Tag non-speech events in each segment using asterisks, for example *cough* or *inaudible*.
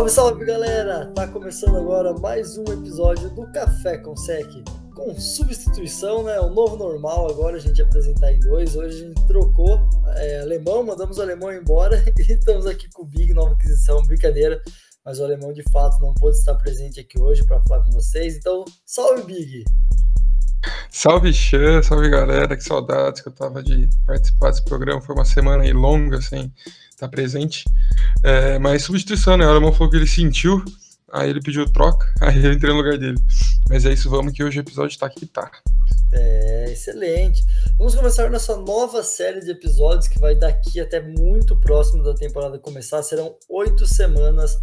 Salve, salve galera! Tá começando agora mais um episódio do Café com Sec com substituição, né? O novo normal agora a gente apresentar em dois. Hoje a gente trocou é, alemão, mandamos o alemão embora *laughs* e estamos aqui com o Big, nova aquisição, brincadeira. Mas o alemão de fato não pôde estar presente aqui hoje para falar com vocês. Então, salve Big! Salve Xan, salve galera, que saudades que eu tava de participar desse programa. Foi uma semana aí longa sem estar presente. É, mas substituição, né? O alemão falou que ele sentiu, aí ele pediu troca, *laughs* aí eu entrei no lugar dele. Mas é isso, vamos que hoje o episódio tá aqui tá. É, excelente. Vamos começar nossa nova série de episódios que vai daqui até muito próximo da temporada começar. Serão oito semanas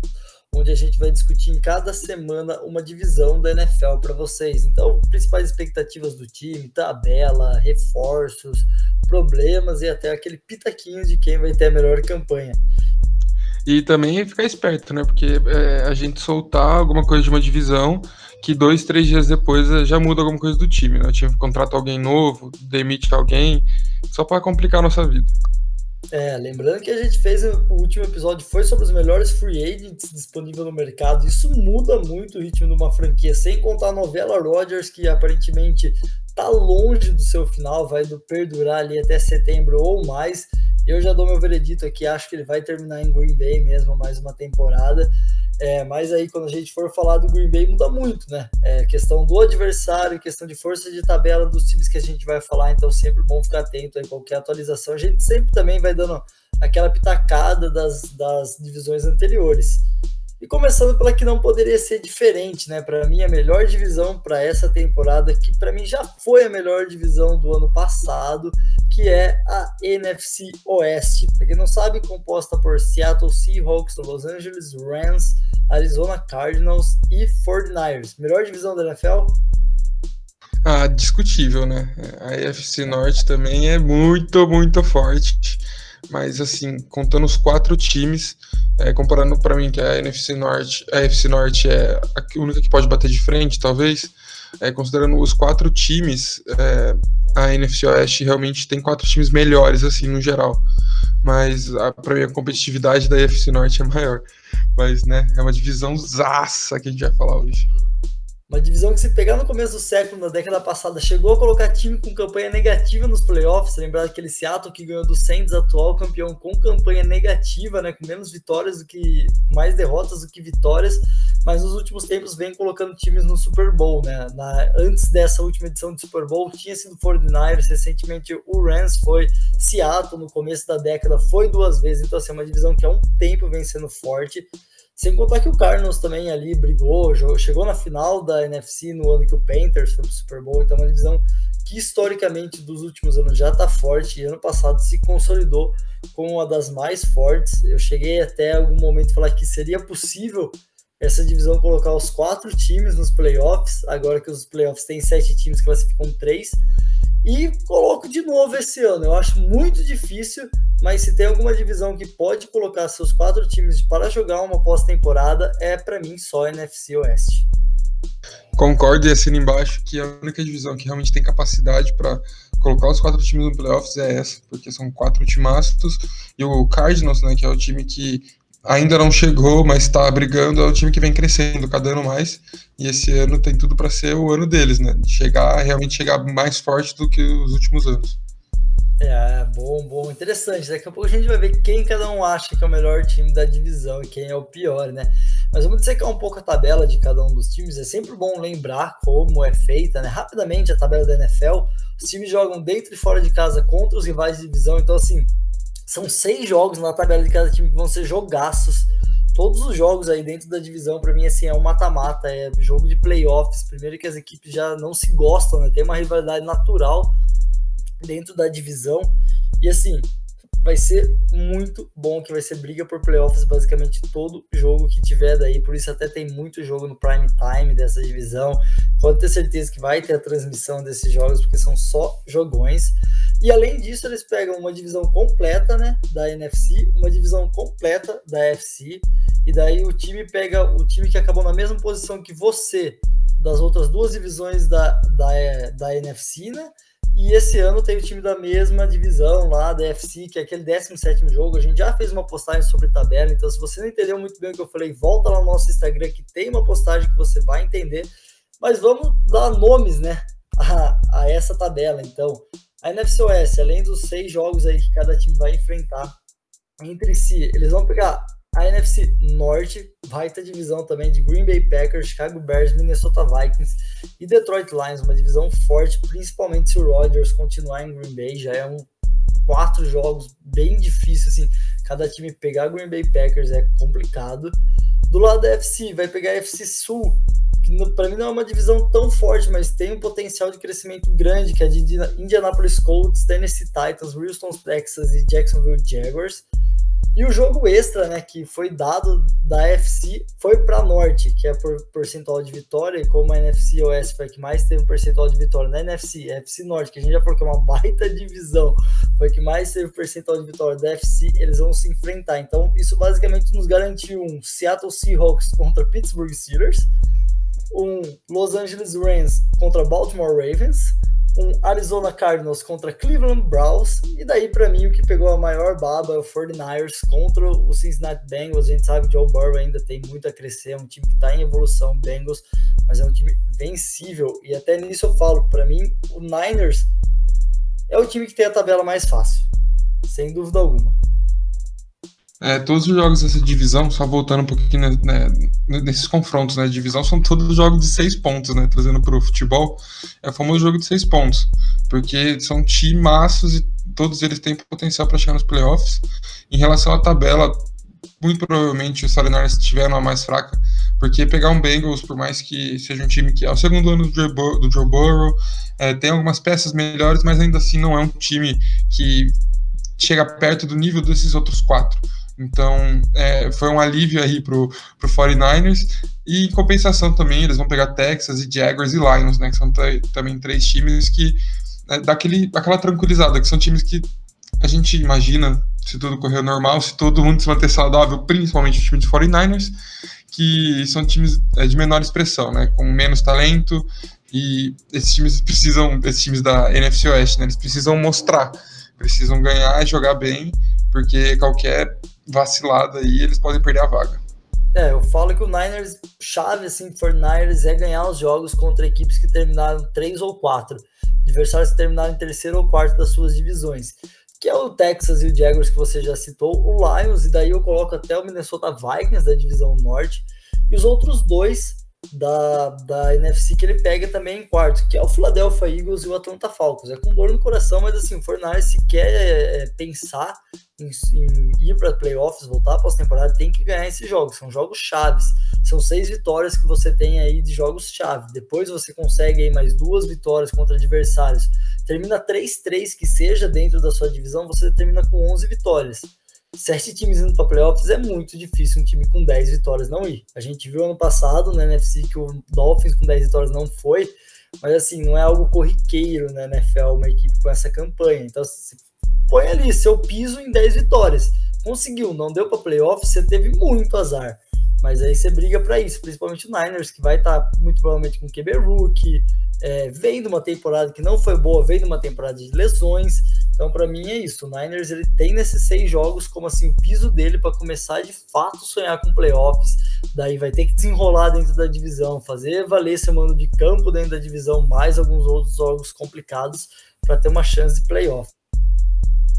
onde a gente vai discutir em cada semana uma divisão da NFL para vocês. Então, principais expectativas do time, tabela, reforços, problemas e até aquele pitaquinho de quem vai ter a melhor campanha. E também ficar esperto, né? Porque é, a gente soltar alguma coisa de uma divisão que dois, três dias depois é, já muda alguma coisa do time, né? O time contrata alguém novo, demite alguém, só para complicar a nossa vida. É, lembrando que a gente fez o último episódio foi sobre os melhores free agents disponíveis no mercado. Isso muda muito o ritmo de uma franquia, sem contar a novela Rodgers, que aparentemente tá longe do seu final, vai do perdurar ali até setembro ou mais. Eu já dou meu veredito aqui, acho que ele vai terminar em Green Bay mesmo mais uma temporada. É, mas aí quando a gente for falar do Green Bay muda muito, né? É, questão do adversário, questão de força de tabela dos times que a gente vai falar, então sempre bom ficar atento a qualquer atualização. A gente sempre também vai dando aquela pitacada das, das divisões anteriores. E começando pela que não poderia ser diferente, né? Para mim, a melhor divisão para essa temporada, que para mim já foi a melhor divisão do ano passado, que é a NFC Oeste. Para quem não sabe, composta por Seattle Seahawks, Los Angeles Rams, Arizona Cardinals e 49ers. Melhor divisão da NFL? Ah, discutível, né? A NFC Norte também é muito, muito forte. Mas, assim, contando os quatro times, é, comparando para mim que a NFC Norte, a NFC Norte é a única que pode bater de frente, talvez, é, considerando os quatro times, é, a NFC Oeste realmente tem quatro times melhores, assim, no geral. Mas, para mim, a competitividade da NFC Norte é maior. Mas, né, é uma divisão zaça que a gente vai falar hoje. Uma divisão que se pegar no começo do século, na década passada, chegou a colocar time com campanha negativa nos playoffs. Lembrar aquele Seattle que ganhou do Saints, atual campeão, com campanha negativa, né, com menos vitórias do que mais derrotas do que vitórias. Mas nos últimos tempos vem colocando times no Super Bowl, né? Na, antes dessa última edição de Super Bowl tinha sido 49ers, recentemente o Rams foi, Seattle no começo da década foi duas vezes. Então assim, é uma divisão que há um tempo vem sendo forte. Sem contar que o Cardinals também ali brigou, chegou na final da NFC no ano que o Panthers foi pro Super Bowl, então é uma divisão que historicamente dos últimos anos já está forte e ano passado se consolidou como uma das mais fortes. Eu cheguei até algum momento a falar que seria possível essa divisão colocar os quatro times nos playoffs, agora que os playoffs têm sete times, classificam três. E coloco de novo esse ano. Eu acho muito difícil, mas se tem alguma divisão que pode colocar seus quatro times para jogar uma pós-temporada, é para mim só NFC Oeste. Concordo e assino embaixo que a única divisão que realmente tem capacidade para colocar os quatro times no playoffs é essa, porque são quatro timastos e o Cardinals, né, que é o time que ainda não chegou, mas está brigando, é o time que vem crescendo cada ano mais. E esse ano tem tudo para ser o ano deles, né? De chegar, realmente chegar mais forte do que os últimos anos. É, bom, bom, interessante. Daqui a pouco a gente vai ver quem cada um acha que é o melhor time da divisão e quem é o pior, né? Mas vamos dissecar um pouco a tabela de cada um dos times. É sempre bom lembrar como é feita, né? Rapidamente a tabela da NFL. Os times jogam dentro e fora de casa contra os rivais de divisão. Então, assim, são seis jogos na tabela de cada time que vão ser jogaços. Todos os jogos aí dentro da divisão, para mim, assim, é um mata-mata, é jogo de playoffs. Primeiro que as equipes já não se gostam, né? Tem uma rivalidade natural dentro da divisão. E assim, vai ser muito bom, que vai ser briga por playoffs basicamente todo jogo que tiver daí, por isso até tem muito jogo no prime time dessa divisão. Pode ter certeza que vai ter a transmissão desses jogos, porque são só jogões. E além disso, eles pegam uma divisão completa, né, da NFC, uma divisão completa da FC, e daí o time pega o time que acabou na mesma posição que você das outras duas divisões da, da, da NFC, né? E esse ano tem o time da mesma divisão lá, da FC, que é aquele 17 jogo. A gente já fez uma postagem sobre tabela, então se você não entendeu muito bem o que eu falei, volta lá no nosso Instagram que tem uma postagem que você vai entender. Mas vamos dar nomes, né, *laughs* a, a essa tabela. Então, a NFC Oeste, além dos seis jogos aí que cada time vai enfrentar entre si, eles vão pegar a NFC Norte vai ter divisão também de Green Bay Packers, Chicago Bears, Minnesota Vikings e Detroit Lions, uma divisão forte, principalmente se o Rodgers continuar em Green Bay, já é um quatro jogos bem difícil assim, cada time pegar Green Bay Packers é complicado. Do lado da FC, vai pegar a FC Sul, para mim não é uma divisão tão forte, mas tem um potencial de crescimento grande, que é de Indianapolis Colts, Tennessee Titans, Houston Texas e Jacksonville Jaguars. E o jogo extra, né, que foi dado da FC, foi para Norte, que é por percentual de vitória, e como a NFC Oeste foi a que mais teve um percentual de vitória na NFC, a FC Norte, que a gente já falou que é uma baita divisão, foi a que mais teve percentual de vitória da FC, eles vão se enfrentar. Então, isso basicamente nos garantiu um Seattle Seahawks contra Pittsburgh Steelers, um Los Angeles Rams contra Baltimore Ravens, um Arizona Cardinals contra Cleveland Browns, e daí para mim o que pegou a maior baba é o 49ers contra o Cincinnati Bengals. A gente sabe que o Joe Burrow ainda tem muito a crescer, é um time que está em evolução, Bengals, mas é um time vencível. E até nisso eu falo, para mim o Niners é o time que tem a tabela mais fácil, sem dúvida alguma. É, todos os jogos dessa divisão, só voltando um pouquinho né, né nesses confrontos, né? Divisão são todos jogos de seis pontos, né? Trazendo para o futebol, é o famoso jogo de seis pontos, porque são timaços e todos eles têm potencial para chegar nos playoffs. Em relação à tabela, muito provavelmente os 49 tiveram a mais fraca, porque pegar um Bengals, por mais que seja um time que é o segundo ano do Joe, do Joe Burrow, é, tem algumas peças melhores, mas ainda assim não é um time que chega perto do nível desses outros quatro. Então, é, foi um alívio aí pro, pro 49ers. E em compensação também, eles vão pegar Texas e Jaguars e Lions, né? Que são também três times que é, dá aquele, aquela tranquilizada, que são times que a gente imagina, se tudo correr normal, se todo mundo se manter saudável, principalmente o time de 49ers, que são times é, de menor expressão, né? Com menos talento. E esses times *laughs* precisam, esses times da NFC Oeste, né? Eles precisam mostrar, precisam ganhar e jogar bem, porque qualquer vacilada aí, eles podem perder a vaga. É, eu falo que o Niners, chave assim for Niners é ganhar os jogos contra equipes que terminaram três ou quatro, adversários que terminaram em terceiro ou quarto das suas divisões, que é o Texas e o Jaguars que você já citou, o Lions, e daí eu coloco até o Minnesota Vikings da divisão norte, e os outros dois da, da NFC que ele pega também em quarto, que é o Philadelphia Eagles e o Atlanta Falcons. É com dor no coração, mas assim, o Fortnite se quer é, pensar em, em ir para playoffs, voltar para pós-temporada, tem que ganhar esses jogos. São jogos chaves. São seis vitórias que você tem aí de jogos chave. Depois você consegue aí mais duas vitórias contra adversários. Termina 3-3 que seja dentro da sua divisão, você termina com 11 vitórias sete times indo para playoffs é muito difícil um time com 10 vitórias não ir. A gente viu ano passado na NFC que o Dolphins com 10 vitórias não foi, mas assim, não é algo corriqueiro na NFL uma equipe com essa campanha. Então, você põe ali seu piso em 10 vitórias. Conseguiu, não deu para playoffs, você teve muito azar. Mas aí você briga para isso, principalmente o Niners, que vai estar tá muito provavelmente com QB Rookie, é, vem de uma temporada que não foi boa, vem de uma temporada de lesões. Então, para mim, é isso. O Niners ele tem nesses seis jogos como assim o piso dele para começar de fato sonhar com playoffs. Daí vai ter que desenrolar dentro da divisão, fazer valer seu mando de campo dentro da divisão, mais alguns outros jogos complicados para ter uma chance de playoff.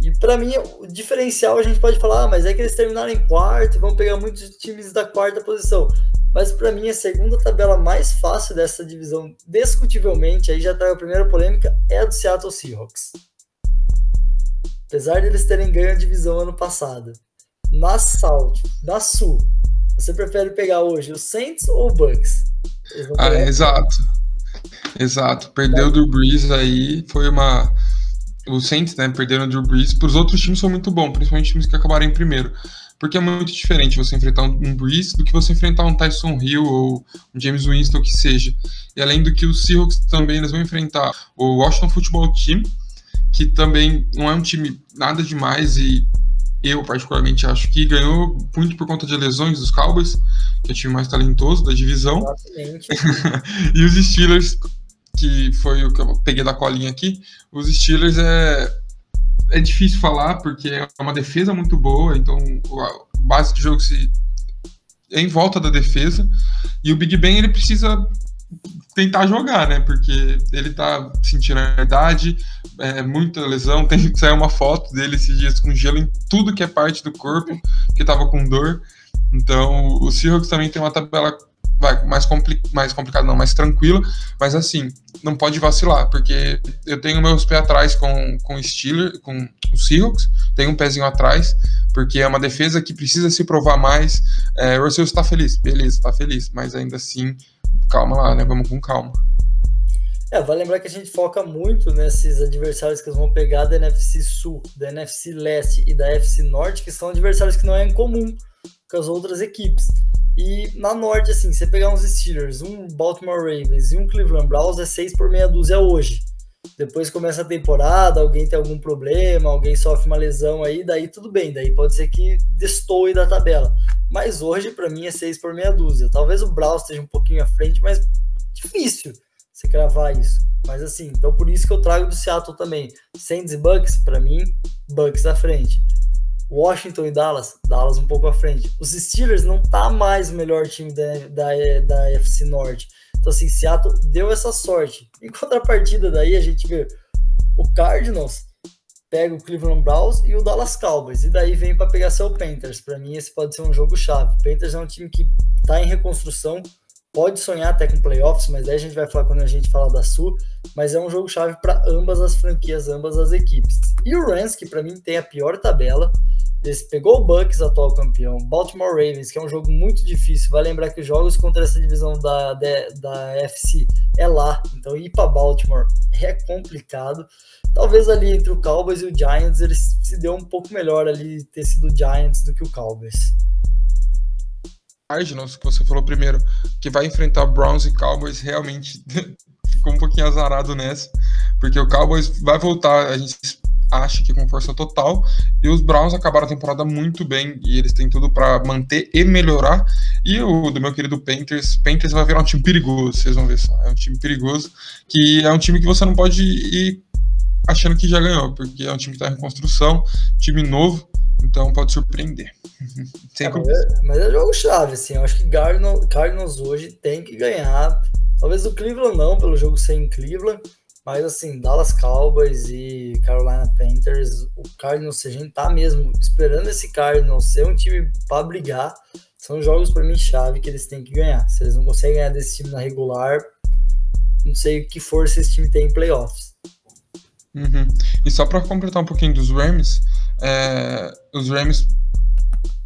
E para mim, o diferencial a gente pode falar, ah, mas é que eles terminaram em quarto vão pegar muitos times da quarta posição. Mas para mim, a segunda tabela mais fácil dessa divisão, discutivelmente, aí já tá a primeira polêmica, é a do Seattle Seahawks. Apesar de eles terem ganho a divisão ano passado, na South, na Sul, você prefere pegar hoje o Saints ou o Bucks? Ah, exato. Exato. Perdeu o Drew Brees aí, foi uma. O Saints, né, perderam o Drew Brees. Para os outros times foi muito bom, principalmente times que acabaram em primeiro. Porque é muito diferente você enfrentar um Brees do que você enfrentar um Tyson Hill ou um James Winston, que seja. E além do que os Seahawks também eles vão enfrentar o Washington Football Team, que também não é um time nada demais e eu particularmente acho que ganhou muito por conta de lesões dos Cowboys, que é o time mais talentoso da divisão. *laughs* e os Steelers, que foi o que eu peguei da colinha aqui, os Steelers é, é difícil falar, porque é uma defesa muito boa, então o base do jogo se é em volta da defesa, e o Big Ben ele precisa tentar jogar, né? Porque ele tá sentindo a idade, é, muita lesão. *laughs* Tem que sair uma foto dele esses dias com gelo em tudo que é parte do corpo, que tava com dor. Então, o Seahawks também tem uma tabela vai, mais, compli mais complicada, não, mais tranquila, mas assim, não pode vacilar, porque eu tenho meus pés atrás com, com o Steelers, com o Seahawks, tenho um pezinho atrás, porque é uma defesa que precisa se provar mais. É, o Russell está feliz, beleza, está feliz, mas ainda assim calma lá, né? Vamos com calma. É, vale lembrar que a gente foca muito nesses adversários que eles vão pegar da NFC Sul, da NFC Leste e da NFC Norte, que são adversários que não é incomum com as outras equipes. E na Norte, assim, você pegar uns Steelers, um Baltimore Ravens e um Cleveland Browns é 6 por meia dúzia hoje. Depois começa a temporada, alguém tem algum problema, alguém sofre uma lesão aí, daí tudo bem, daí pode ser que destoe da tabela. Mas hoje, para mim, é 6 por meia dúzia. Talvez o Browns esteja um pouquinho à frente, mas difícil você cravar isso. Mas assim, então por isso que eu trago do Seattle também. Saints e Bucks, para mim, Bucks à frente. Washington e Dallas, Dallas um pouco à frente. Os Steelers não tá mais o melhor time da, da, da FC Norte. Então, assim, Seattle deu essa sorte. Em contrapartida, daí a gente vê o Cardinals pega o Cleveland Browns e o Dallas Cowboys. E daí vem para pegar seu Panthers. Para mim, esse pode ser um jogo chave. O Panthers é um time que está em reconstrução, pode sonhar até com playoffs, mas aí a gente vai falar quando a gente falar da Sul. Mas é um jogo chave para ambas as franquias, ambas as equipes. E o Rams, que para mim tem a pior tabela, esse pegou o Bucks, atual campeão, Baltimore Ravens, que é um jogo muito difícil. Vai lembrar que os jogos contra essa divisão da, da, da FC é lá, então ir para Baltimore é complicado. Talvez ali entre o Cowboys e o Giants ele se deu um pouco melhor ali ter sido o Giants do que o Cowboys. Cardinals, que você falou primeiro, que vai enfrentar Browns e Cowboys, realmente *laughs* ficou um pouquinho azarado nessa, porque o Cowboys vai voltar, a gente acha que com força total, e os Browns acabaram a temporada muito bem, e eles têm tudo para manter e melhorar, e o do meu querido Panthers, Panthers vai virar um time perigoso, vocês vão ver só, é um time perigoso, que é um time que você não pode ir achando que já ganhou, porque é um time que está em construção, time novo, então pode surpreender. *laughs* É, mas, é, mas, é, jogo chave, assim. Eu acho que Cardinals, Cardinals hoje tem que ganhar. Talvez o Cleveland não, pelo jogo ser em Cleveland. Mas assim, Dallas Cowboys e Carolina Panthers, o Cardinals, se a gente tá mesmo esperando esse Cardinals ser um time para brigar, são jogos para mim chave que eles têm que ganhar. Se eles não conseguem ganhar desse time na regular, não sei que força esse time tem em playoffs. Uhum. E só para completar um pouquinho dos Rams, é, os Rams,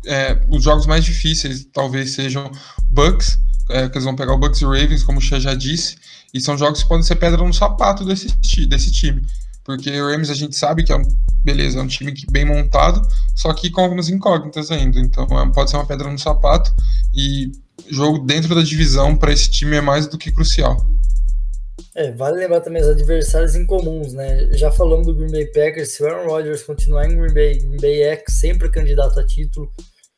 é, os jogos mais difíceis talvez sejam Bucks, é, que eles vão pegar o Bucks e Ravens, como o Xia já disse, e são jogos que podem ser pedra no sapato desse, desse time. Porque o Rams a gente sabe que é um, beleza, é um time bem montado, só que com algumas incógnitas ainda. Então é, pode ser uma pedra no sapato e jogo dentro da divisão para esse time é mais do que crucial. É, vale lembrar também os adversários incomuns, né? Já falamos do Green Bay Packers, se o Aaron Rodgers continuar em Green Bay, Green Bay é sempre candidato a título.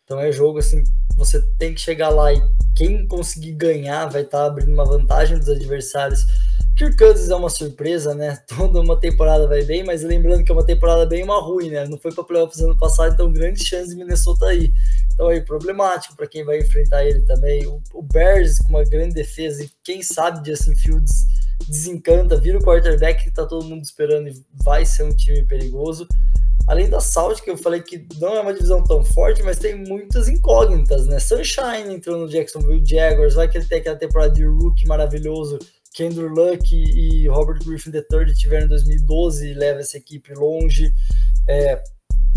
Então é jogo assim, você tem que chegar lá e quem conseguir ganhar vai estar tá abrindo uma vantagem dos adversários. Kirk Cousins é uma surpresa, né? *laughs* Toda uma temporada vai bem, mas lembrando que é uma temporada bem uma ruim, né? Não foi para playoffs ano passado, então grande chance de Minnesota aí. Então aí problemático para quem vai enfrentar ele também. O, o Bears com uma grande defesa e quem sabe Justin Fields desencanta, vira o quarterback que tá todo mundo esperando e vai ser um time perigoso. Além da Salt, que eu falei que não é uma divisão tão forte, mas tem muitas incógnitas, né? Sunshine entrou no Jacksonville Jaguars, vai que ele tem aquela temporada de rookie maravilhoso que Andrew Luck e Robert Griffin III tiveram em 2012 e leva essa equipe longe. É,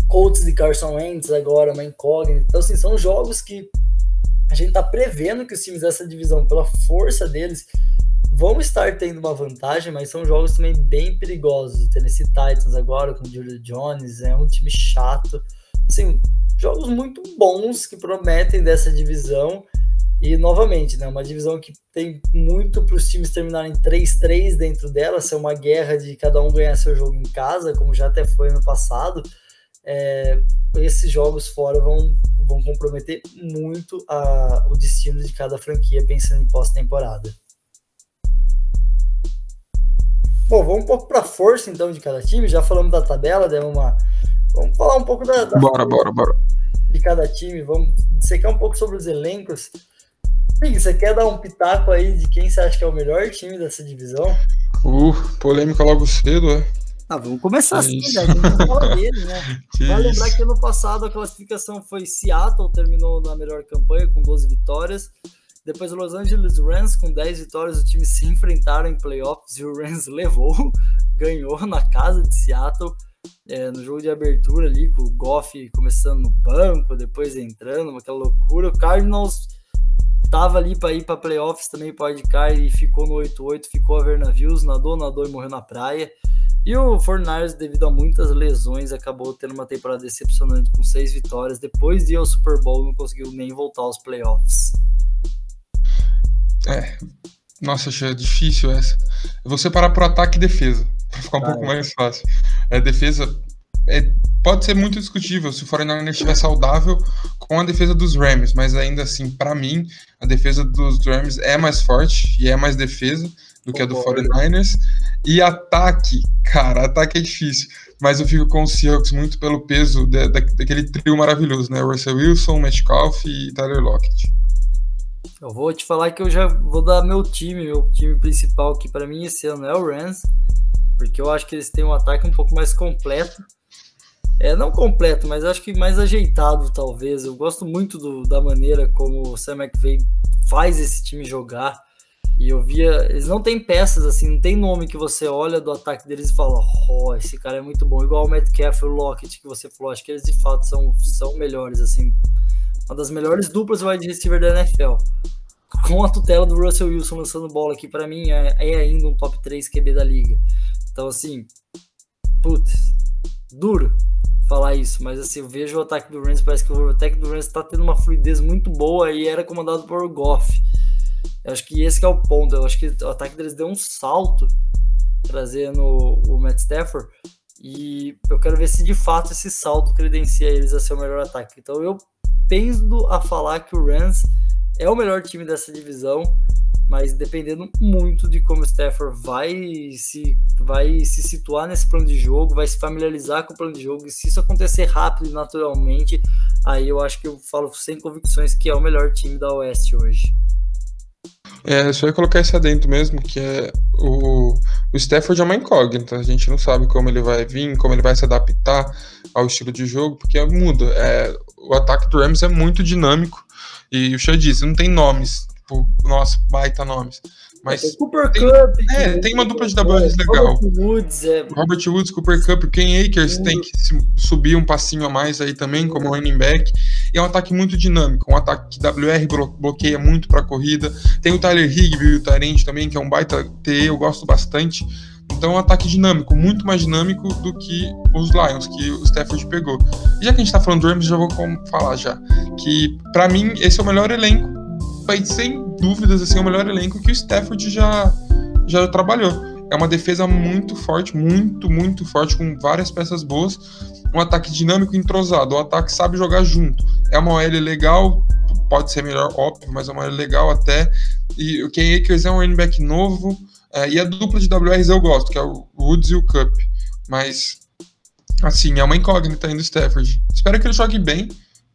Colts de Carson Wentz agora, uma incógnita. Então, assim, são jogos que a gente tá prevendo que os times dessa divisão, pela força deles, vão estar tendo uma vantagem, mas são jogos também bem perigosos. O Tennessee Titans agora com o Julio Jones é um time chato. Assim, jogos muito bons que prometem dessa divisão. E novamente, né, uma divisão que tem muito para os times terminarem 3-3 dentro dela, ser uma guerra de cada um ganhar seu jogo em casa, como já até foi no passado. É, esses jogos fora vão, vão comprometer muito a, o destino de cada franquia pensando em pós-temporada. Bom, vamos um pouco para a força então de cada time. Já falamos da tabela, deu uma. Vamos falar um pouco da. da bora, bora, bora. De cada time. Vamos dissecar um pouco sobre os elencos. você quer dar um pitaco aí de quem você acha que é o melhor time dessa divisão? Uh, polêmica logo cedo, é? Ah, vamos começar assim, já. A gente fala dele, né? *laughs* Vale lembrar que ano passado a classificação foi Seattle, terminou na melhor campanha com 12 vitórias. Depois Los Angeles Rams com 10 vitórias, o time se enfrentaram em playoffs e o Rams *laughs* levou, ganhou na casa de Seattle. É, no jogo de abertura ali, com o Goff começando no banco, depois entrando, aquela loucura. O Cardinals tava ali para ir para playoffs também, pode cair e ficou no 8-8, ficou a ver navios, nadou, nadou e morreu na praia. E o Fortnite, devido a muitas lesões, acabou tendo uma temporada decepcionante com seis vitórias. Depois de ir ao Super Bowl, não conseguiu nem voltar aos playoffs. É, nossa, achei difícil essa. Eu vou separar por ataque e defesa, para ficar um ah, pouco é. mais fácil. É, defesa é, pode ser muito discutível se o 49ers estiver saudável com a defesa dos Rams, mas ainda assim, para mim, a defesa dos Rams é mais forte e é mais defesa do que a do 49ers. E ataque, cara, ataque é difícil. Mas eu fico com os Seahawks muito pelo peso daquele trio maravilhoso, né? Russell Wilson, Metcalf e Tyler Lockett. Eu vou te falar que eu já vou dar meu time, meu time principal aqui para mim esse ano é o Rams, porque eu acho que eles têm um ataque um pouco mais completo. É, não completo, mas acho que mais ajeitado, talvez. Eu gosto muito do, da maneira como o Sam McVay faz esse time jogar. E eu via, eles não têm peças assim, não tem nome que você olha do ataque deles e fala, oh, esse cara é muito bom, igual o Metcalf, o Lockett que você falou, acho que eles de fato são, são melhores assim, uma das melhores duplas wide receiver da NFL. Com a tutela do Russell Wilson lançando bola aqui para mim é, é, ainda um top 3 QB da liga. Então assim, putz, duro falar isso, mas assim, eu vejo o ataque do Rams, parece que o ataque do Rams está tendo uma fluidez muito boa e era comandado por Goff. Eu acho que esse que é o ponto. Eu acho que o ataque deles deu um salto trazendo o Matt Stafford. E eu quero ver se de fato esse salto credencia eles a ser o melhor ataque. Então eu penso a falar que o Rams é o melhor time dessa divisão, mas dependendo muito de como o Stafford vai se, vai se situar nesse plano de jogo, vai se familiarizar com o plano de jogo, e se isso acontecer rápido e naturalmente, aí eu acho que eu falo sem convicções que é o melhor time da Oeste hoje. É, só ia colocar esse adentro mesmo, que é o, o Stafford é uma incógnita. A gente não sabe como ele vai vir, como ele vai se adaptar ao estilo de jogo, porque muda. É, o ataque do Rams é muito dinâmico. E o Xia disse, não tem nomes. Tipo, nossa, baita nomes. Mas tem Cooper tem, Cup. É, tem uma dupla de WRs é, legal. Robert Woods, é... Robert Woods, Cooper Cup, Ken Akers tem que subir um passinho a mais aí também, como running back. E é um ataque muito dinâmico, um ataque que WR bloqueia muito para corrida. Tem o Tyler Higbee, o Tyrant também, que é um baita TE, eu gosto bastante. Então é um ataque dinâmico, muito mais dinâmico do que os Lions, que o Stafford pegou. E já que a gente tá falando do Rams, já vou falar já. Que para mim esse é o melhor elenco. Sem dúvidas, assim, é o melhor elenco que o Stafford já, já trabalhou. É uma defesa muito forte, muito, muito forte, com várias peças boas. Um ataque dinâmico entrosado, um ataque que sabe jogar junto. É uma OL legal, pode ser melhor, óbvio, mas é uma OL legal até. E o Ken Akers é um running back novo. É, e a dupla de WRs eu gosto, que é o Woods e o Cup. Mas, assim, é uma incógnita ainda o Stafford. Espero que ele jogue bem,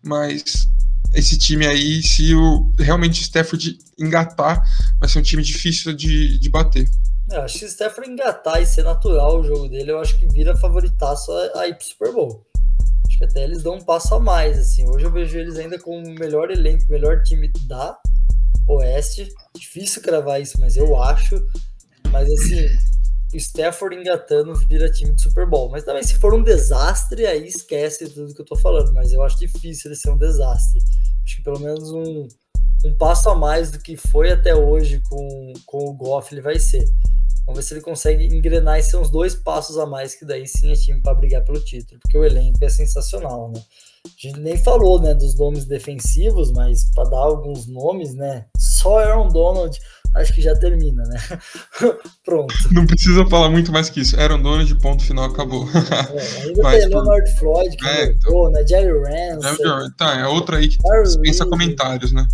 mas esse time aí, se o, realmente o Stafford engatar, vai ser um time difícil de, de bater. É, acho que o Stafford engatar e ser natural o jogo dele, eu acho que vira favoritaço a, a Super Bowl. Acho que até eles dão um passo a mais, assim. Hoje eu vejo eles ainda com o melhor elenco, melhor time da Oeste. Difícil cravar isso, mas eu acho. Mas assim, o Stafford engatando vira time de Super Bowl. Mas também, se for um desastre, aí esquece tudo que eu tô falando. Mas eu acho difícil ele ser um desastre. Acho que pelo menos um, um passo a mais do que foi até hoje com, com o Goff ele vai ser. Vamos ver se ele consegue engrenar e ser uns dois passos a mais, que daí sim é time para brigar pelo título, porque o elenco é sensacional, né? A gente nem falou, né, dos nomes defensivos, mas para dar alguns nomes, né? Só Aaron Donald, acho que já termina, né? *laughs* Pronto. Não precisa falar muito mais que isso. Aaron Donald, ponto final, acabou. É, *laughs* ainda Mas, tem Leonard Floyd, que é, então... né? Jerry Rance. Tá, é outra aí que pensa comentários, né?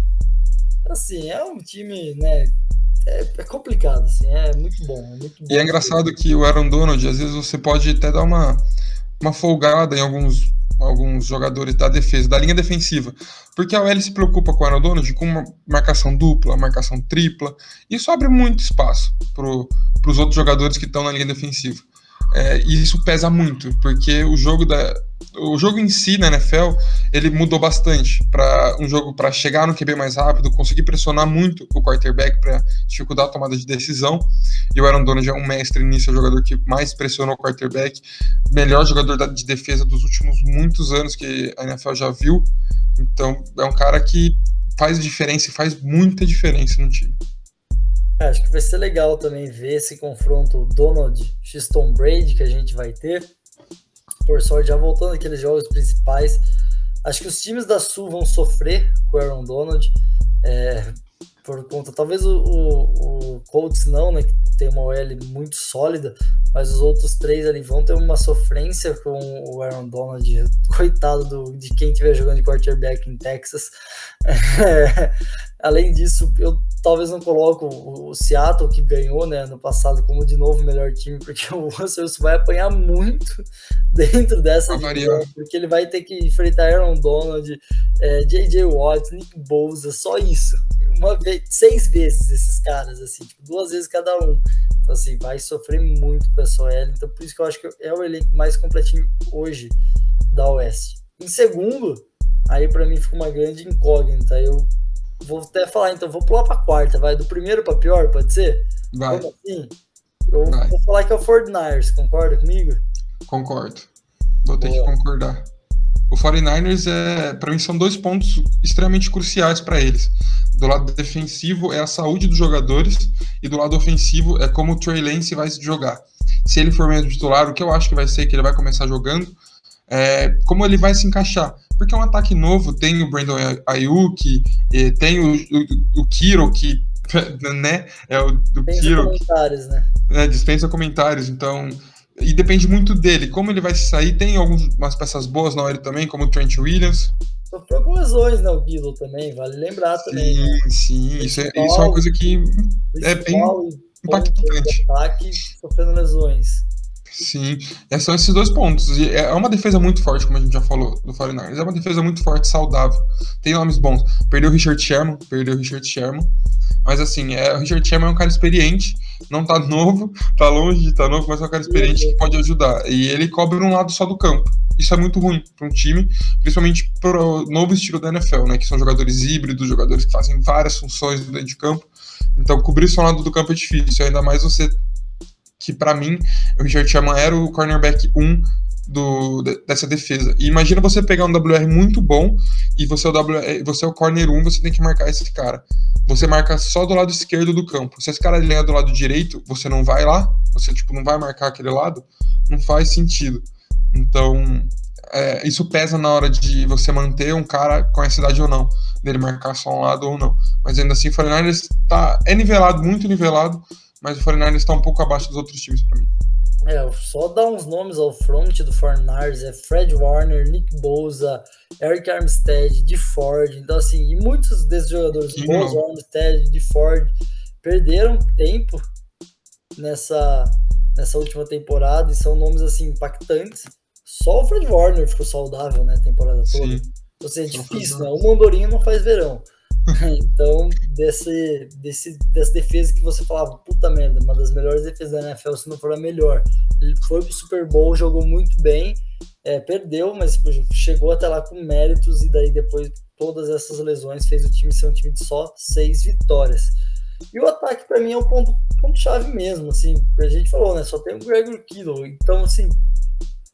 Assim, é um time, né? é, é, complicado, assim, é muito bom, é muito bom. E é engraçado que o Aaron Donald, às vezes você pode até dar uma, uma folgada em alguns, alguns jogadores da defesa, da linha defensiva, porque a OL se preocupa com o Aaron Donald com uma marcação dupla, marcação tripla, isso abre muito espaço para os outros jogadores que estão na linha defensiva. É, e isso pesa muito, porque o jogo da o jogo em si na NFL ele mudou bastante para um jogo para chegar no QB mais rápido, conseguir pressionar muito o quarterback para dificultar a tomada de decisão. E o Aaron Donald é um mestre nisso, é o jogador que mais pressionou o quarterback, melhor jogador de defesa dos últimos muitos anos que a NFL já viu. Então é um cara que faz diferença e faz muita diferença no time. É, acho que vai ser legal também ver esse confronto Donald Xton Brady que a gente vai ter. Por sorte, já voltando aqueles jogos principais, acho que os times da Sul vão sofrer com o Aaron Donald. É, por conta, talvez o, o, o, Colts não, né, que tem uma OL muito sólida, mas os outros três ali vão ter uma sofrência com o Aaron Donald, coitado do, de quem estiver jogando de quarterback em Texas. *laughs* É, além disso, eu talvez não coloco o, Seattle, que ganhou né, no passado, como de novo o melhor time, *laughs* porque o Russell vai apanhar muito *laughs* dentro dessa divisão, porque ele vai ter que enfrentar Aaron Donald, é, J.J. Watt, Nick Bosa, só isso. Uma vez, seis vezes esses caras, assim, tipo, duas vezes cada um. Então, assim, vai sofrer muito com essa OL. Então, por isso que eu acho que é o elenco mais completinho hoje da Oeste. Em segundo, aí para mim fica uma grande incógnita. Eu Vou até falar, então, vou pular pra quarta, vai. Do primeiro pra pior, pode ser? Vai. assim? Eu vai. vou falar que é o Ford Niners, concorda comigo? Concordo. Vou ter Boa. que concordar. O 49ers, é, para mim, são dois pontos extremamente cruciais para eles. Do lado defensivo é a saúde dos jogadores e do lado ofensivo é como o Trey Lance vai se jogar. Se ele for mesmo titular, o que eu acho que vai ser que ele vai começar jogando, é, como ele vai se encaixar porque é um ataque novo, tem o Brandon Ayuk, tem o, o, o Kiro, que *laughs* né, é o do dispensa Kiro. comentários, né? É, dispensa comentários, então... E depende muito dele, como ele vai se sair, tem algumas peças boas na hora também, como o Trent Williams. Sofreu com lesões, né, o Guido também, vale lembrar também. Sim, né? sim, isso é, isso é uma coisa que é bem impactante. Ataque sofrendo lesões. Sim, é, são esses dois pontos. E é uma defesa muito forte, como a gente já falou, do 49ers. É uma defesa muito forte, saudável. Tem nomes bons. Perdeu o Richard Sherman, perdeu o Richard Sherman. Mas assim, é, o Richard Sherman é um cara experiente, não tá *laughs* novo, tá longe de tá novo, mas é um cara experiente que pode ajudar. E ele cobre um lado só do campo. Isso é muito ruim para um time, principalmente para o novo estilo da NFL, né? Que são jogadores híbridos, jogadores que fazem várias funções dentro de campo. Então, cobrir só um lado do campo é difícil, ainda mais você que para mim o Richard Sherman era o cornerback 1 do, dessa defesa. E imagina você pegar um WR muito bom e você é o, WR, você é o corner 1, você tem que marcar esse cara. Você marca só do lado esquerdo do campo. Se esse cara linha do lado direito, você não vai lá, você tipo não vai marcar aquele lado, não faz sentido. Então, é, isso pesa na hora de você manter um cara com essa idade ou não, dele marcar só um lado ou não. Mas ainda assim, o 49 tá, é nivelado, muito nivelado, mas o 49ers está um pouco abaixo dos outros times para mim. É, só dar uns nomes ao front do 49ers é Fred Warner, Nick Bosa, Eric Armstead, de Ford. Então, assim, e muitos desses jogadores, Sim, Bosa, Armstead, de Ford, perderam tempo nessa, nessa última temporada e são nomes, assim, impactantes. Só o Fred Warner ficou saudável, né, a temporada toda. Sim. Ou seja, é difícil, né? O Mandorinho não faz verão. Então, desse, desse, dessa defesa que você falava, puta merda, uma das melhores defesas da NFL, se não for a melhor. Ele foi pro Super Bowl, jogou muito bem, é, perdeu, mas tipo, chegou até lá com méritos, e daí depois todas essas lesões fez o time ser um time de só seis vitórias. E o ataque, para mim, é o ponto, ponto chave mesmo, assim, a gente falou, né, só tem o Gregory Kittle, então, assim,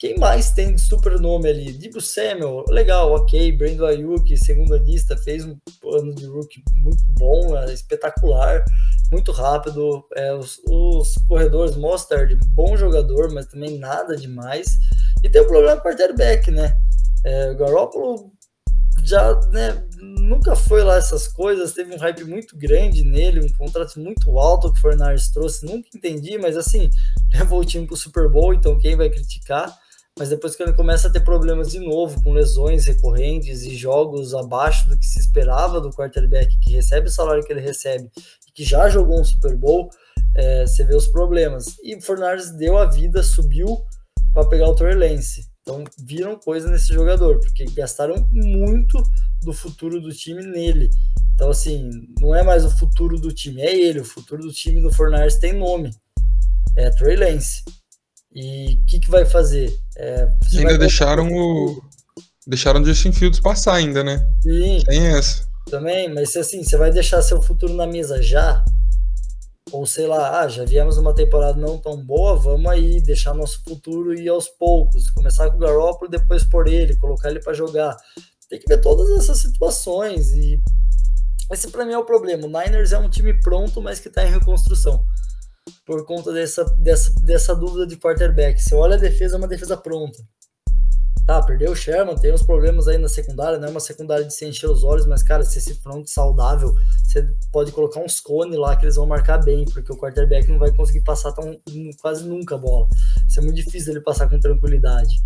quem mais tem de super nome ali? Dibu Samuel, legal, ok. Brandon Ayuk, segunda lista, fez um ano de rookie muito bom, é, espetacular, muito rápido. É, os, os, corredores, Mostard, bom jogador, mas também nada demais. E tem o problema quarterback, né? É, o Garoppolo já né, nunca foi lá essas coisas, teve um hype muito grande nele, um contrato muito alto que o Fernandes trouxe, nunca entendi, mas assim, *laughs* levou o time para o Super Bowl, então quem vai criticar? Mas depois que ele começa a ter problemas de novo, com lesões recorrentes e jogos abaixo do que se esperava do quarterback que recebe o salário que ele recebe, que já jogou um Super Bowl, é, você vê os problemas. E Fornares deu a vida, subiu para pegar o Trey Lance. Então viram coisa nesse jogador, porque gastaram muito do futuro do time nele. Então, assim, não é mais o futuro do time, é ele. O futuro do time do Fornares tem nome. É Trey Lance. E o que, que vai fazer? É, ainda deixaram o. Deixaram o Justin Fields passar ainda, né? Sim. Tem essa. Também, mas assim, você vai deixar seu futuro na mesa já? Ou sei lá, ah, já viemos uma temporada não tão boa, vamos aí deixar nosso futuro ir aos poucos. Começar com o Garoppolo, depois por ele, colocar ele para jogar. Tem que ver todas essas situações e esse para mim é o problema. O Niners é um time pronto, mas que está em reconstrução. Por conta dessa, dessa, dessa dúvida de quarterback. Você olha a defesa, é uma defesa pronta. Tá, perdeu o Sherman, tem uns problemas aí na secundária, não é uma secundária de se encher os olhos, mas, cara, se esse front saudável, você pode colocar uns cones lá que eles vão marcar bem, porque o quarterback não vai conseguir passar tão, quase nunca a bola. Isso é muito difícil ele passar com tranquilidade.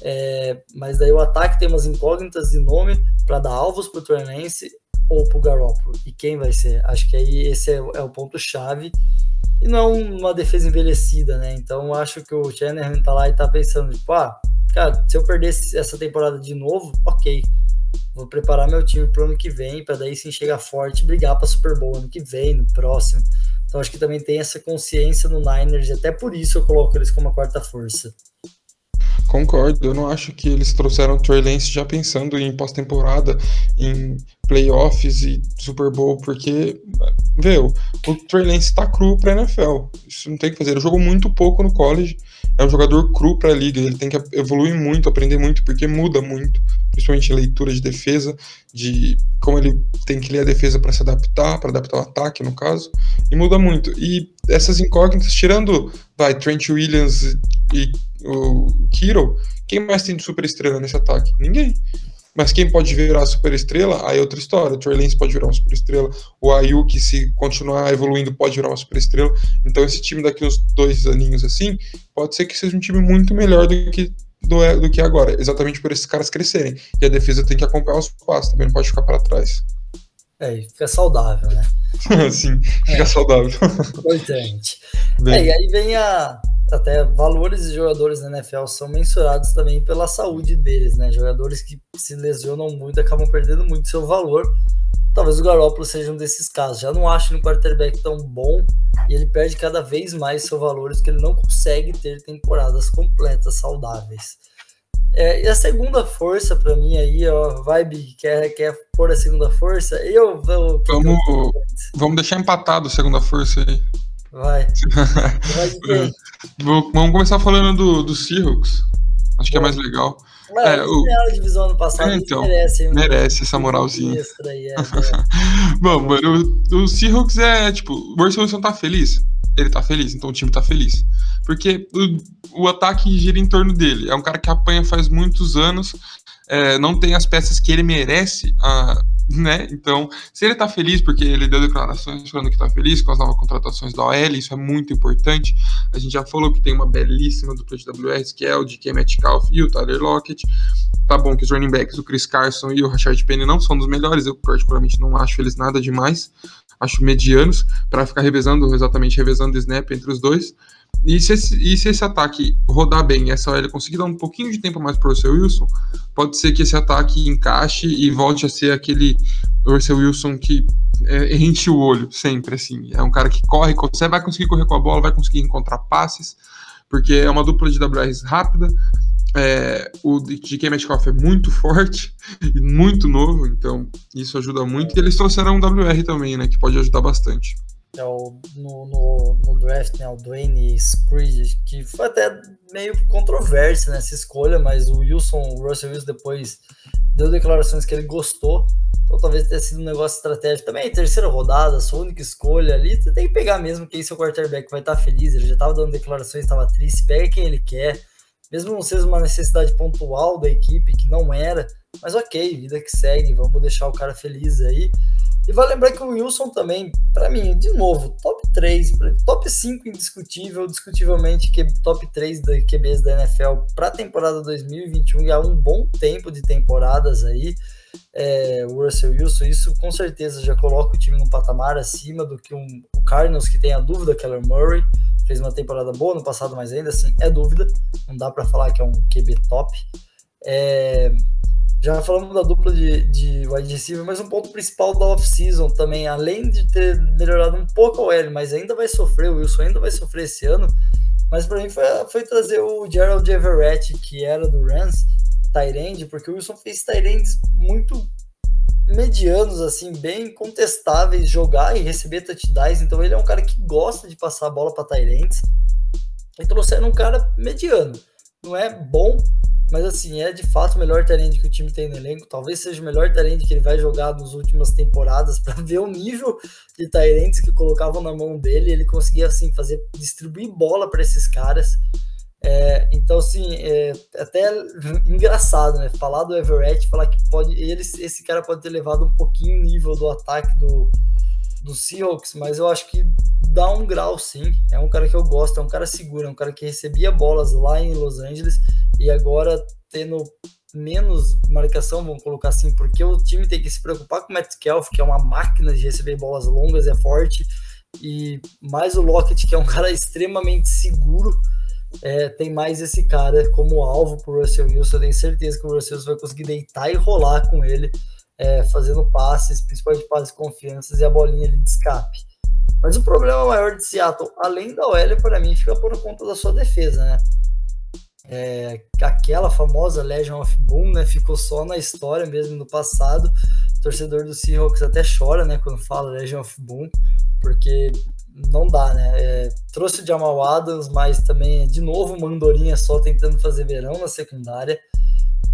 É, mas daí o ataque tem umas incógnitas de nome para dar alvos pro Trelance ou pro Garoppolo. E quem vai ser? Acho que aí esse é, é o ponto-chave. E não uma defesa envelhecida, né? Então acho que o Shanahan tá lá e tá pensando, tipo, ah, cara, se eu perder essa temporada de novo, ok. Vou preparar meu time pro ano que vem, para daí sim chegar forte e brigar pra Super Bowl ano que vem, no próximo. Então acho que também tem essa consciência no Niners, e até por isso eu coloco eles como a quarta força. Concordo, eu não acho que eles trouxeram o Trey Lance já pensando em pós-temporada, em playoffs e Super Bowl, porque, viu, o Trey Lance tá cru pra NFL, isso não tem que fazer, ele jogou muito pouco no college, é um jogador cru pra liga, ele tem que evoluir muito, aprender muito, porque muda muito, principalmente leitura de defesa, de como ele tem que ler a defesa para se adaptar, para adaptar o ataque, no caso, e muda muito. E essas incógnitas, tirando, vai, Trent Williams e o Kiro, quem mais tem de super estrela nesse ataque? Ninguém. Mas quem pode virar super estrela, aí é outra história. O Trey Lance pode virar uma super estrela. O Ayuk, se continuar evoluindo, pode virar uma super estrela. Então, esse time daqui uns dois aninhos assim, pode ser que seja um time muito melhor do que, do, do que agora. Exatamente por esses caras crescerem. E a defesa tem que acompanhar os passos, também não pode ficar para trás. É, e fica saudável, né? *laughs* Sim, fica é. saudável. Importante. *laughs* É, e aí vem a, até valores de jogadores na NFL são mensurados também pela saúde deles, né? Jogadores que se lesionam muito acabam perdendo muito seu valor. Talvez o Garoppolo seja um desses casos. Já não acho um quarterback tão bom e ele perde cada vez mais seu valor, porque ele não consegue ter temporadas completas saudáveis. É, e a segunda força para mim aí, ó, Vibe quer, quer pôr a segunda força, eu vou. Vamos, vamos deixar empatado a segunda força aí. Vai. Vai *laughs* Vamos começar falando do, do Seahawks. Acho que é mais legal. Mano, é, o... a divisão ano passado, é, então, merece, merece essa moralzinha. É, *laughs* é. Bom, mano, o, o Seahawks é, tipo, o Russell Wilson tá feliz? Ele tá feliz, então o time tá feliz. Porque o, o ataque gira em torno dele. É um cara que apanha faz muitos anos, é, não tem as peças que ele merece, né? Então, se ele tá feliz porque ele deu declarações falando que tá feliz com as novas contratações da OL, isso é muito importante. A gente já falou que tem uma belíssima dupla de WRs, que é o DK Metcalf e o Tyler Lockett. Tá bom que os running backs, o Chris Carson e o Rashard Penny não são dos melhores, eu particularmente não acho eles nada demais, acho medianos, para ficar revezando, exatamente revezando snap entre os dois. E se, esse, e se esse ataque rodar bem e essa OL conseguir dar um pouquinho de tempo mais para o Russell Wilson, pode ser que esse ataque encaixe e volte a ser aquele Russell Wilson que é, enche o olho sempre, assim. É um cara que corre, você vai conseguir correr com a bola, vai conseguir encontrar passes, porque é uma dupla de WRs rápida. É, o DK Metcalf é muito *laughs* forte e muito novo, então isso ajuda muito. E eles trouxeram um WR também, né, que pode ajudar bastante é o, no, no, no, draft, né, o Dwayne Screed, que foi até meio controverso nessa escolha, mas o Wilson, o Russell Wilson depois deu declarações que ele gostou, então talvez tenha sido um negócio estratégico. Também, terceira rodada, sua única escolha ali, você tem que pegar mesmo quem seu quarterback vai estar feliz, ele já estava dando declarações, estava triste, pega quem ele quer, mesmo não seja uma necessidade pontual da equipe, que não era, mas ok, vida que segue, vamos deixar o cara feliz aí. E vale lembrar que o Wilson também, para mim, de novo, top 3, top 5 indiscutível, discutivelmente que top 3 da QBs da NFL para a temporada 2021 e há um bom tempo de temporadas aí. é, o Russell Wilson, isso com certeza já coloca o time num patamar acima do que um, o Cardinals, que tem a dúvida, Keller Murray, fez uma temporada boa no passado, mas ainda assim é dúvida, não dá para falar que é um QB top. É, já falamos da dupla de, de wide receiver, mas um ponto principal da off-season também, além de ter melhorado um pouco o L, mas ainda vai sofrer, o Wilson ainda vai sofrer esse ano, mas para mim foi, foi trazer o Gerald Everett, que era do Rams, Tyrande, porque o Wilson fez Tyrands muito medianos, assim, bem contestáveis, jogar e receber touchdowns. Então ele é um cara que gosta de passar a bola para Tyrands. E trouxeram um cara mediano. Não é bom, mas assim, é de fato o melhor talento que o time tem no elenco. Talvez seja o melhor talento que ele vai jogar nas últimas temporadas *laughs* para ver o nível de Tyrants que colocavam na mão dele. Ele conseguia assim fazer distribuir bola para esses caras. É, então, assim, é até engraçado, né? Falar do Everett, falar que pode. Ele, esse cara pode ter levado um pouquinho o nível do ataque do, do Seahawks, mas eu acho que dá um grau sim. É um cara que eu gosto, é um cara seguro, é um cara que recebia bolas lá em Los Angeles e agora tendo menos marcação, vamos colocar assim, porque o time tem que se preocupar com o Metcalf, que é uma máquina de receber bolas longas, é forte, e mais o Lockett, que é um cara extremamente seguro é, tem mais esse cara como alvo para o Russell Wilson. Eu tenho certeza que o Russell Wilson vai conseguir deitar e rolar com ele, é, fazendo passes, principalmente passes de confiança e a bolinha ali de escape. Mas o problema maior de Seattle, além da OL, para mim, fica por conta da sua defesa, né? É, aquela famosa Legion of Boom, né? Ficou só na história mesmo no passado. O torcedor do Seahawks até chora, né? Quando fala Legion of Boom, porque não dá, né? É, trouxe o Jamal Adams, mas também, de novo, Mandorinha só tentando fazer verão na secundária.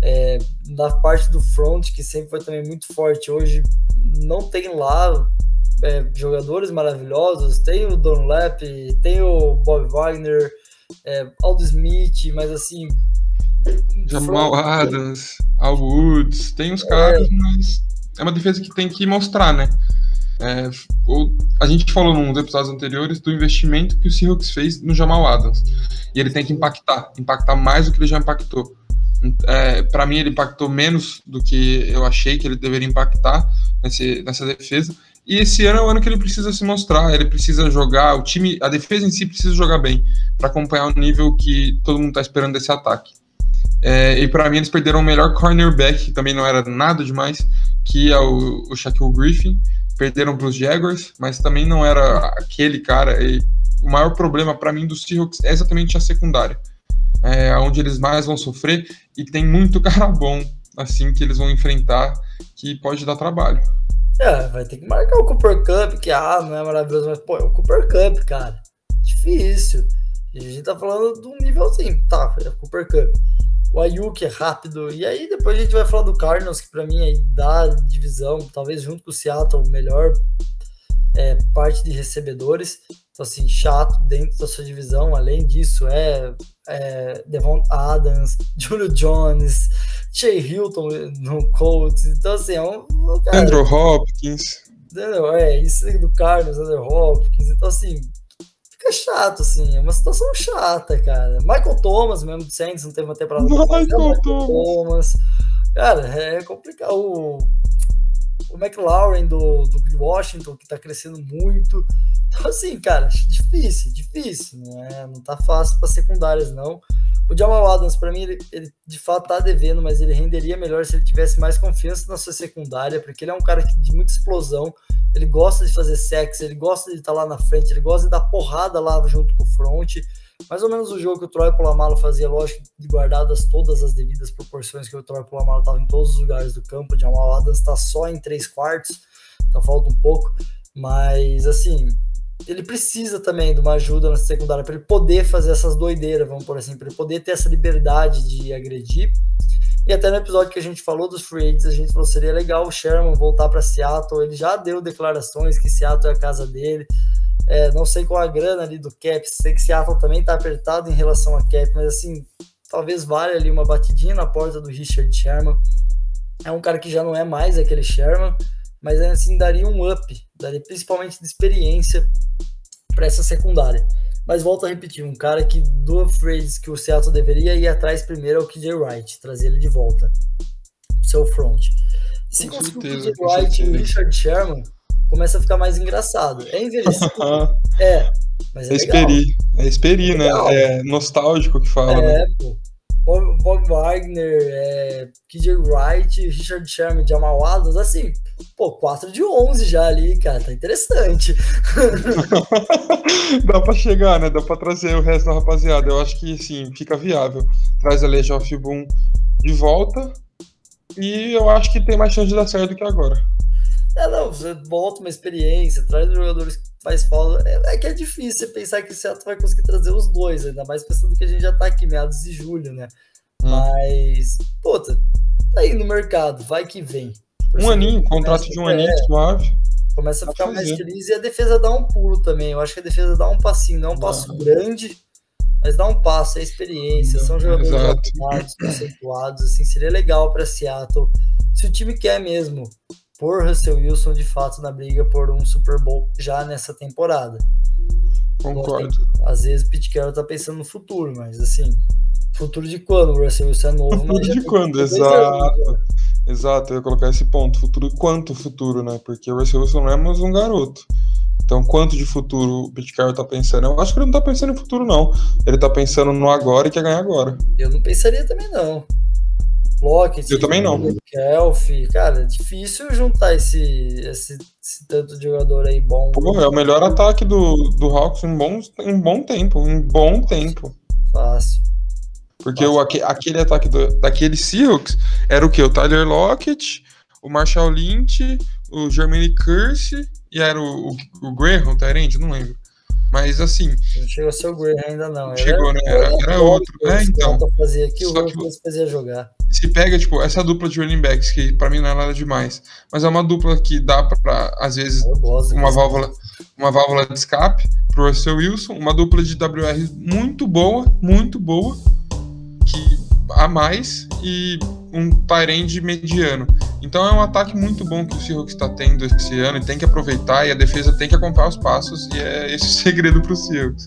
É, na parte do front, que sempre foi também muito forte, hoje não tem lá é, jogadores maravilhosos. Tem o Don Lap, tem o Bob Wagner, é, Aldo Smith, mas assim. Jamal front, Adams, Al Woods, tem uns caras, é. mas é uma defesa que tem que mostrar, né? É, o, a gente falou nos episódios anteriores do investimento que o Seahawks fez no Jamal Adams. E ele tem que impactar, impactar mais do que ele já impactou. É, para mim, ele impactou menos do que eu achei que ele deveria impactar nesse, nessa defesa. E esse ano é o ano que ele precisa se mostrar, ele precisa jogar, o time, a defesa em si precisa jogar bem para acompanhar o nível que todo mundo está esperando desse ataque. É, e para mim eles perderam o melhor cornerback, que também não era nada demais, que é o, o Shaquille Griffin perderam para os Jaguars, mas também não era aquele cara. E o maior problema para mim do Seahawks é exatamente a secundária, é onde eles mais vão sofrer e tem muito *laughs* cara bom assim que eles vão enfrentar que pode dar trabalho. É, vai ter que marcar o Cooper Cup, que ah, não é maravilhoso, mas pô, é o Cooper Cup, cara. Difícil. a gente tá falando de um nível assim, tá, é o Cooper Cup o Ayuk é rápido. E aí depois a gente vai falar do Cardinals, que para mim aí dá divisão, talvez junto com o Seattle, melhor é, parte de recebedores. Então, assim, chato dentro da sua divisão. Além disso, é, é Devon Adams, *laughs* Julio Jones, Shea Hilton no Colts. Então, assim, é um. Cara, Andrew Hopkins. É, isso do Cardinals, Andrew Hopkins. Então, assim, fica chato, assim. É uma situação chata, cara. Michael Thomas, mesmo do Saints, não teve uma temporada. Michael, Michael Thomas. Cara, é complicado. O, o McLaurin do, do Washington, que tá crescendo muito. Então, assim, cara, difícil, difícil. Não, é, não tá fácil para secundárias, não. O Jamal Adams, para mim, ele, ele, de fato tá devendo, mas ele renderia melhor se ele tivesse mais confiança na sua secundária, porque ele é um cara de muita explosão, ele gosta de fazer sexo, ele gosta de estar tá lá na frente, ele gosta de dar porrada lá junto com o front. Mais ou menos o jogo que o Troy Polamalo fazia, lógico, de guardadas todas as devidas proporções que o Troy Polamalo estava em todos os lugares do campo. O Jamal Adams está só em três quartos, então falta um pouco. Mas, assim, ele precisa também de uma ajuda na secundária para ele poder fazer essas doideiras, vamos por assim, para ele poder ter essa liberdade de agredir. E até no episódio que a gente falou dos free agents, a gente falou seria legal o Sherman voltar para Seattle. Ele já deu declarações que Seattle é a casa dele. É, não sei qual a grana ali do cap, sei que Seattle também está apertado em relação a cap, mas assim, talvez valha ali uma batidinha na porta do Richard Sherman. É um cara que já não é mais aquele Sherman, mas assim daria um up, daria principalmente de experiência para essa secundária. Mas volto a repetir, um cara que do phrase que o Seattle deveria ir atrás primeiro é o KJ Wright, trazer ele de volta, seu front. Se conseguir o PJ White e o Richard Sherman, começa a ficar mais engraçado. É envelhecido. *laughs* é, mas é, é Esperi. É Esperi, é né? É nostálgico que fala. É, né? pô. Bob Wagner, é, KJ Wright, Richard Sherman, Jamal Adams, assim, pô, 4 de 11 já ali, cara, tá interessante. *laughs* Dá pra chegar, né? Dá pra trazer o resto da rapaziada. Eu acho que, sim, fica viável. Traz a Legion of Boom de volta e eu acho que tem mais chance de dar certo do que agora. É, não, você volta uma experiência, traz jogadores que faz falta. É, é, que é difícil você pensar que o Seattle vai conseguir trazer os dois, ainda mais pensando que a gente já tá aqui meados de julho, né? Hum. Mas, puta, tá aí no mercado, vai que vem. um aninho, contrato de um aninho suave. Começa a ficar mais feliz e a defesa dá um pulo também. Eu acho que a defesa dá um passinho, não é um passo grande, mas dá um passo, é experiência, são jogadores acabados, conceituados, assim, seria legal para Seattle. Se o time quer mesmo por Russell Wilson de fato na briga por um Super Bowl já nessa temporada. Concordo. Às vezes o Pete Carroll tá pensando no futuro, mas assim, futuro de quando? O Russell Wilson é novo. Futuro de quando, exato. Exato, eu ia colocar esse ponto. Futuro, quanto futuro, né? Porque o Russell Wilson não é mais um garoto. Então, quanto de futuro o Pete Carroll tá pensando? Eu acho que ele não tá pensando em futuro, não. Ele tá pensando no agora e quer ganhar agora. Eu não pensaria também, não. Lockett, eu também não. Kelf, cara, é difícil juntar esse, esse, esse, tanto de jogador aí bom. Pô, é o melhor ataque do, do Hawks em, bom, em bom tempo, em bom tempo. Fácil. Porque Fácil. O, aquele ataque do, daquele Seahawks era o que? O Tyler Lockett, o Marshall Lynch, o Germany Curse e era o, o, o Graham, o Tyrande, não lembro. Mas assim. Não chegou a ser o Graham ainda, não. Chegou, né? Era, era outro. É, então. Fazia aqui, o que fazia jogar se pega, tipo, essa dupla de running backs, que para mim não é nada demais, mas é uma dupla que dá para às vezes, uma válvula, uma válvula de escape pro Russell Wilson, uma dupla de WR muito boa, muito boa, que a mais, e um Tyrande mediano. Então é um ataque muito bom que o Seahawks está tendo esse ano e tem que aproveitar, e a defesa tem que acompanhar os passos, e é esse o *laughs* segredo pro Seahawks.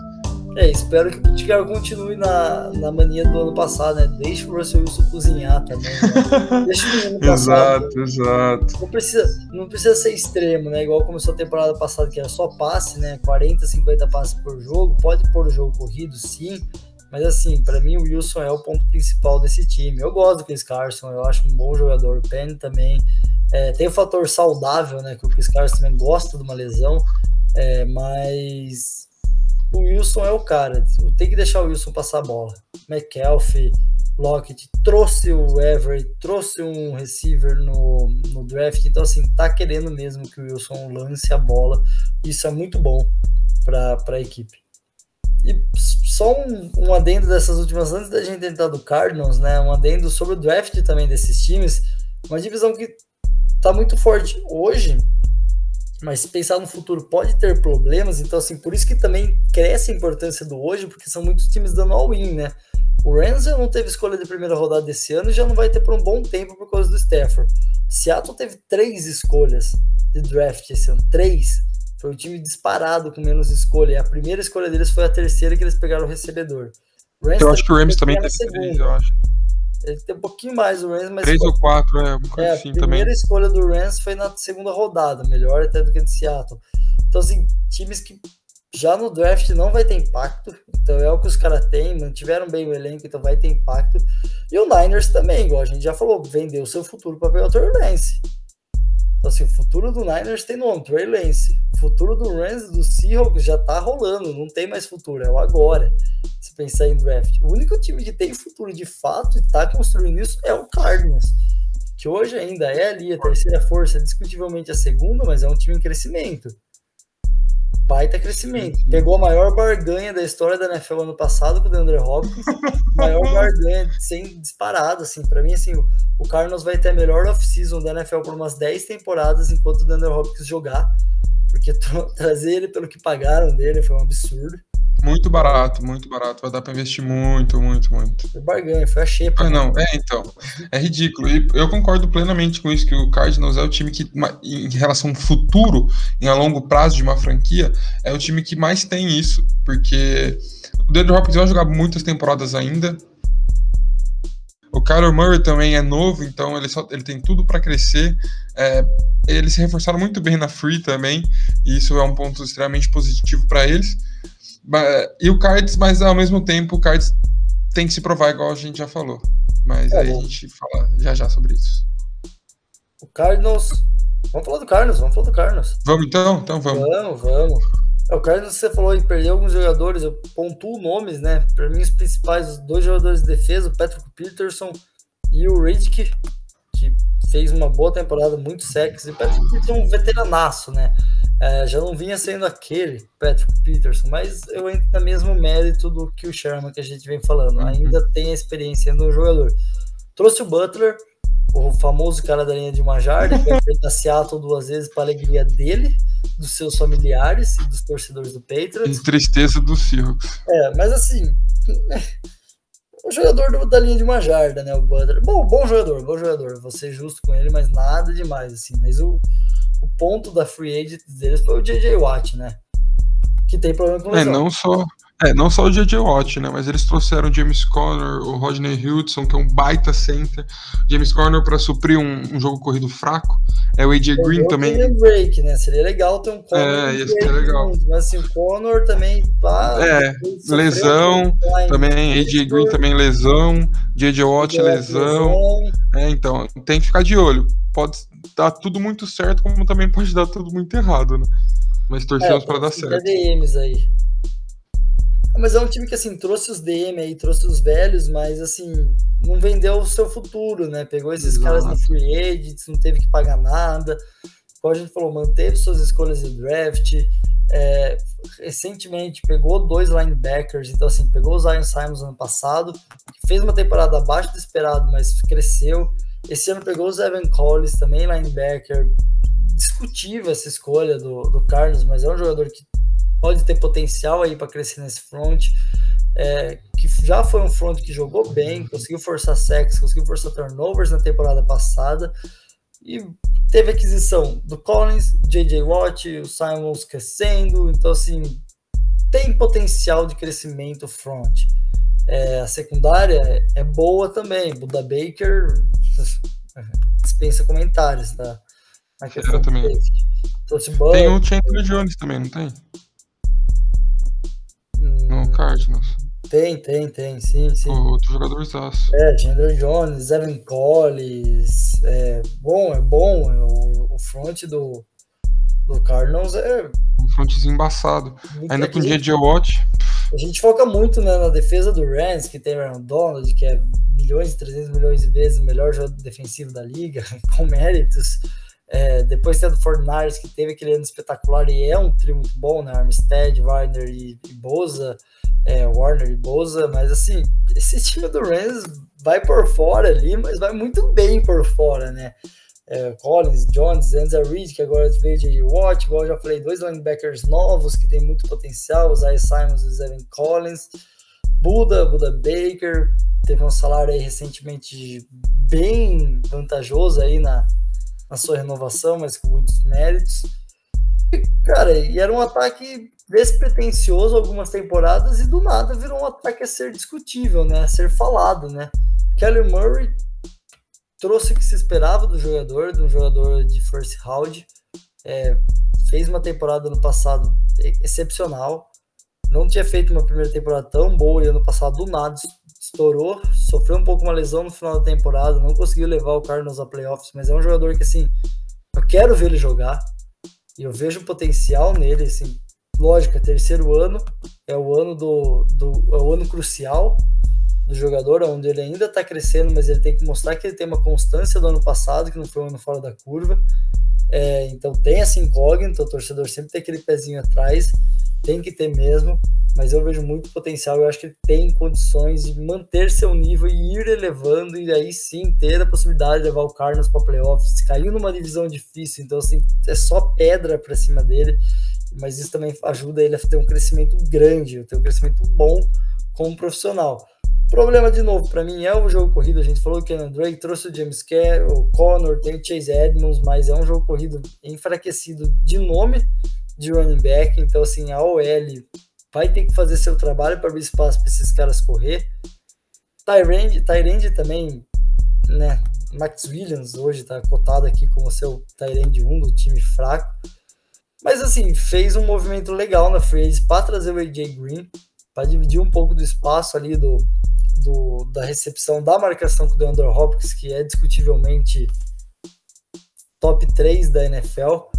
É, espero que o Pitcairn continue na, na mania do ano passado, né? Deixa o Russell Wilson cozinhar também. Né? *laughs* Deixa o ano passado. Exato, exato. Não precisa, não precisa ser extremo, né? Igual começou a temporada passada, que era só passe, né? 40, 50 passes por jogo. Pode pôr o jogo corrido, sim. Mas assim, para mim o Wilson é o ponto principal desse time. Eu gosto do Chris Carson, eu acho um bom jogador. O Penny também. É, tem o fator saudável, né? Que o Chris Carson também gosta de uma lesão. É, mas o Wilson é o cara. Tem que deixar o Wilson passar a bola. McKelvey, Lockett trouxe o Everett, trouxe um receiver no, no draft. Então, assim, tá querendo mesmo que o Wilson lance a bola. Isso é muito bom para a equipe. E só um, um adendo dessas últimas, antes da gente entrar do Cardinals, né? Um adendo sobre o draft também desses times. Uma divisão que tá muito forte hoje mas se pensar no futuro pode ter problemas, então assim, por isso que também cresce a importância do hoje, porque são muitos times dando all-in, né? O Rams não teve escolha de primeira rodada desse ano e já não vai ter por um bom tempo por causa do Stafford. Seattle teve três escolhas de draft esse ano, três. Foi o time disparado com menos escolha. E a primeira escolha deles foi a terceira que eles pegaram o recebedor. Rams eu acho que o Rams também teve três, eu acho. Ele tem um pouquinho mais o Rams, mas. Três ou quatro, é, um é, assim A primeira escolha do Rams foi na segunda rodada, melhor até do que de Seattle. Então, assim, times que já no draft não vai ter impacto, então é o que os caras têm, mantiveram bem o elenco, então vai ter impacto. E o Niners também, igual a gente já falou, vendeu seu futuro para pegar o Trey Lance. Então, assim, o futuro do Niners tem nome, Trey Lance. O futuro do Rams do Seahawks já tá rolando, não tem mais futuro, é o agora se pensar em draft. O único time que tem futuro de fato e está construindo isso é o Cardinals, que hoje ainda é ali a terceira força, discutivelmente a segunda, mas é um time em crescimento. Baita crescimento. Pegou a maior barganha da história da NFL ano passado com o DeAndre Hopkins. *laughs* maior barganha sem disparado, assim. Para mim, assim, o Cardinals vai ter a melhor off-season da NFL por umas 10 temporadas enquanto o DeAndre Hopkins jogar. Porque *laughs* trazer ele pelo que pagaram dele foi um absurdo. Muito barato, muito barato. Vai dar para investir muito, muito, muito. Foi barganha, foi a xepa. Ah, não, é, então. É ridículo. E eu concordo plenamente com isso, que o Cardinals é o time que, em relação ao futuro, em a longo prazo de uma franquia, é o time que mais tem isso. Porque o Deandre Hopkins vai jogar muitas temporadas ainda. O Kyler Murray também é novo, então ele, só, ele tem tudo para crescer. É, eles se reforçaram muito bem na Free também, e isso é um ponto extremamente positivo para eles. E o Cards, mas ao mesmo tempo, o Cards tem que se provar, igual a gente já falou. Mas é aí bom. a gente fala já já sobre isso. O Cardinals. Vamos falar do Cardinals, vamos falar do Cardinals. Vamos então? Então vamos. Vamos, vamos. É, o Cardinals, você falou em perder alguns jogadores, eu pontuo nomes, né? Para mim, os principais, os dois jogadores de defesa, o Patrick Peterson e o Riddick, que fez uma boa temporada, muito sexy. Patrick Peterson é um veteranaço, né? É, já não vinha sendo aquele Patrick Peterson, mas eu entro no mesmo mérito do que o Sherman que a gente vem falando. Uhum. Ainda tem a experiência no jogador. Trouxe o Butler, o famoso cara da linha de uma jarda, que vai enfrentar Seattle duas vezes para alegria dele, dos seus familiares e dos torcedores do Patriots. E tristeza do Seahawks. É, mas assim, o jogador do, da linha de uma jarda, né, o Butler. Bom, bom jogador, bom jogador, vou ser justo com ele, mas nada demais, assim. Mas o, o ponto da free agent deles foi o J.J. Watt, né? Que tem problema com lesão. É, não só, é, não só o J.J. Watt, né? Mas eles trouxeram o James Conner, o Rodney Hudson, que é um baita center. James Conner para suprir um, um, jogo corrido fraco. É o AJ Green também. break, né? Seria legal ter um Conner. É, ia ser legal. Mas assim, o Conner também. Pá, é, lesão. Também, AJ Green também lesão. J.J. Watt lesão. lesão. É, então, tem que ficar de olho. Pode dar tudo muito certo, como também pode dar tudo muito errado, né? Mas torcemos é, para dar certo. DMs aí. Mas é um time que, assim, trouxe os DM aí, trouxe os velhos, mas, assim, não vendeu o seu futuro, né? Pegou esses Exato. caras no free agents, não teve que pagar nada. Como a gente falou, manteve suas escolhas de draft. É, recentemente pegou dois linebackers, então, assim, pegou o Zion Simons ano passado, fez uma temporada abaixo do esperado, mas cresceu. Esse ano pegou o Evan Collins, também linebacker. Discutível essa escolha do, do Carlos, mas é um jogador que pode ter potencial aí para crescer nesse front. É, que já foi um front que jogou bem, conseguiu forçar sacks, conseguiu forçar turnovers na temporada passada e teve aquisição do Collins, JJ Watt, o Simons crescendo, então assim tem potencial de crescimento front. É, a secundária é boa também, Buda Baker *laughs* dispensa comentários, tá? Na questão também. Tem o Chandler Jones também, não tem? no Cardinals. Tem, tem, tem, sim, sim. Outro jogador zaço. É, Chandler Jones, Evan Collins. É bom, é bom. É o, o front do, do Cardinals é. Um frontzinho embaçado. Ainda com o J.J. Watt. A gente foca muito né, na defesa do Rams, que tem Aaron Donald, que é milhões e 300 milhões de vezes o melhor jogador defensivo da liga, *laughs* com méritos. É, depois tem o Fortnite, que teve aquele ano espetacular e é um trio muito bom, né? Armstead, Warner e, e Boza, é, Warner e Boza, mas assim, *laughs* esse time do Rams vai por fora ali, mas vai muito bem por fora, né? É, Collins, Jones, Enza Reed, que agora veio de Watt, igual eu já falei, dois linebackers novos que tem muito potencial, o Zay Simons e o Evan Collins, Buda, Buda Baker, teve um salário aí recentemente bem vantajoso aí na, na sua renovação, mas com muitos méritos. E, cara, e era um ataque despretensioso algumas temporadas e do nada virou um ataque a ser discutível, né? A ser falado, né? Kelly Murray trouxe o que se esperava do jogador, de um jogador de first round. É, fez uma temporada no passado excepcional. Não tinha feito uma primeira temporada tão boa e ano passado do nada estourou, sofreu um pouco uma lesão no final da temporada, não conseguiu levar o Cardinals a playoffs, mas é um jogador que, assim, eu quero ver ele jogar, e eu vejo potencial nele, assim, lógico, é terceiro ano, é o ano do, do é o ano crucial do jogador, onde ele ainda está crescendo, mas ele tem que mostrar que ele tem uma constância do ano passado, que não foi um ano fora da curva, é, então tem essa incógnita, o torcedor sempre tem aquele pezinho atrás, tem que ter mesmo, mas eu vejo muito potencial. Eu acho que ele tem condições de manter seu nível e ir elevando, e aí sim ter a possibilidade de levar o Cardinals para playoffs. Caiu numa divisão difícil, então assim, é só pedra para cima dele, mas isso também ajuda ele a ter um crescimento grande, ter um crescimento bom como profissional. Problema de novo para mim é o jogo corrido. A gente falou que o Drake trouxe o James Kerr, o Connor, tem o Chase Edmonds, mas é um jogo corrido enfraquecido de nome de running back. Então, assim, a OL vai ter que fazer seu trabalho para abrir espaço para esses caras correr. Tyrande, Tyrande também, né? Max Williams hoje está cotado aqui como seu Tyrande 1 do time fraco. Mas assim, fez um movimento legal na free para trazer o AJ Green, para dividir um pouco do espaço ali do, do, da recepção da marcação com o DeAndre Hopkins, que é discutivelmente top 3 da NFL,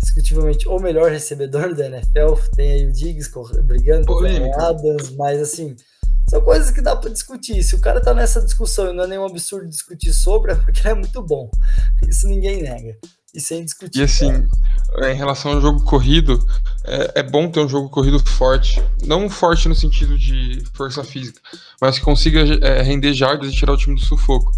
discutivelmente o melhor recebedor da NFL. Tem aí o Diggs brigando com o Adams, mas assim, são coisas que dá para discutir. Se o cara tá nessa discussão e não é nenhum absurdo discutir sobre, é porque é muito bom. Isso ninguém nega. Isso é indiscutível. E assim, em relação ao jogo corrido, é, é, bom ter um jogo corrido forte. Não forte no sentido de força física, mas que consiga é, render jardas e tirar o time do sufoco.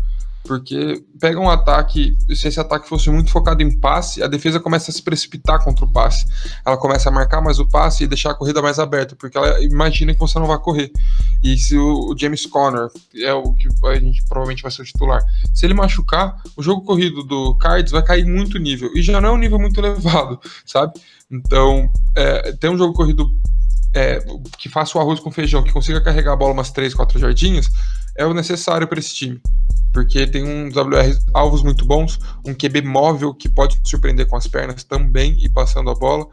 Porque pega um ataque, se esse ataque fosse muito focado em passe, a defesa começa a se precipitar contra o passe. Ela começa a marcar mais o passe e deixar a corrida mais aberta, porque ela imagina que você não vai correr. E se o, James Conner é o que a gente provavelmente vai ser o titular, se ele machucar, o jogo corrido do Cards vai cair muito nível. E já não é um nível muito *laughs* elevado, sabe? Então, é, ter um jogo corrido é, que faça o arroz com feijão, que consiga carregar a bola umas 3, 4 jardinhas, é o necessário para esse time porque tem uns WR alvos muito bons, um QB móvel que pode surpreender com as pernas também e passando a bola.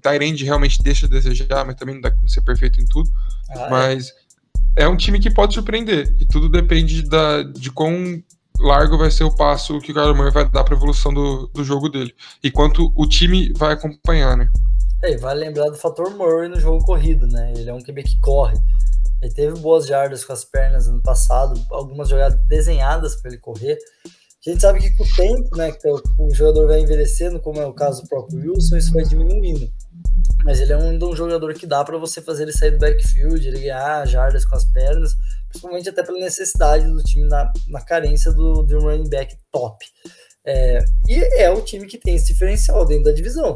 Tyrande realmente deixa a desejar, mas também não dá como ser perfeito em tudo. Ah, é. mas é. é. um time que pode surpreender e tudo depende da, de quão largo vai ser o passo que o Kyler Murray vai dar para a evolução do, do jogo dele e quanto o time vai acompanhar, né? É, vale lembrar do fator Murray no jogo corrido, né? Ele é um QB que corre. Ele teve boas jardas com as pernas no passado, algumas jogadas desenhadas para ele correr. A gente sabe que com o tempo, né, que o jogador vai envelhecendo, como é o caso do próprio Wilson, isso vai diminuindo. Mas ele é um, um jogador que dá para você fazer ele sair do backfield, ele ganhar jardas com as pernas, principalmente até pela necessidade do time na, na carência do, de um running back top. É, e é o time que tem esse diferencial dentro da divisão.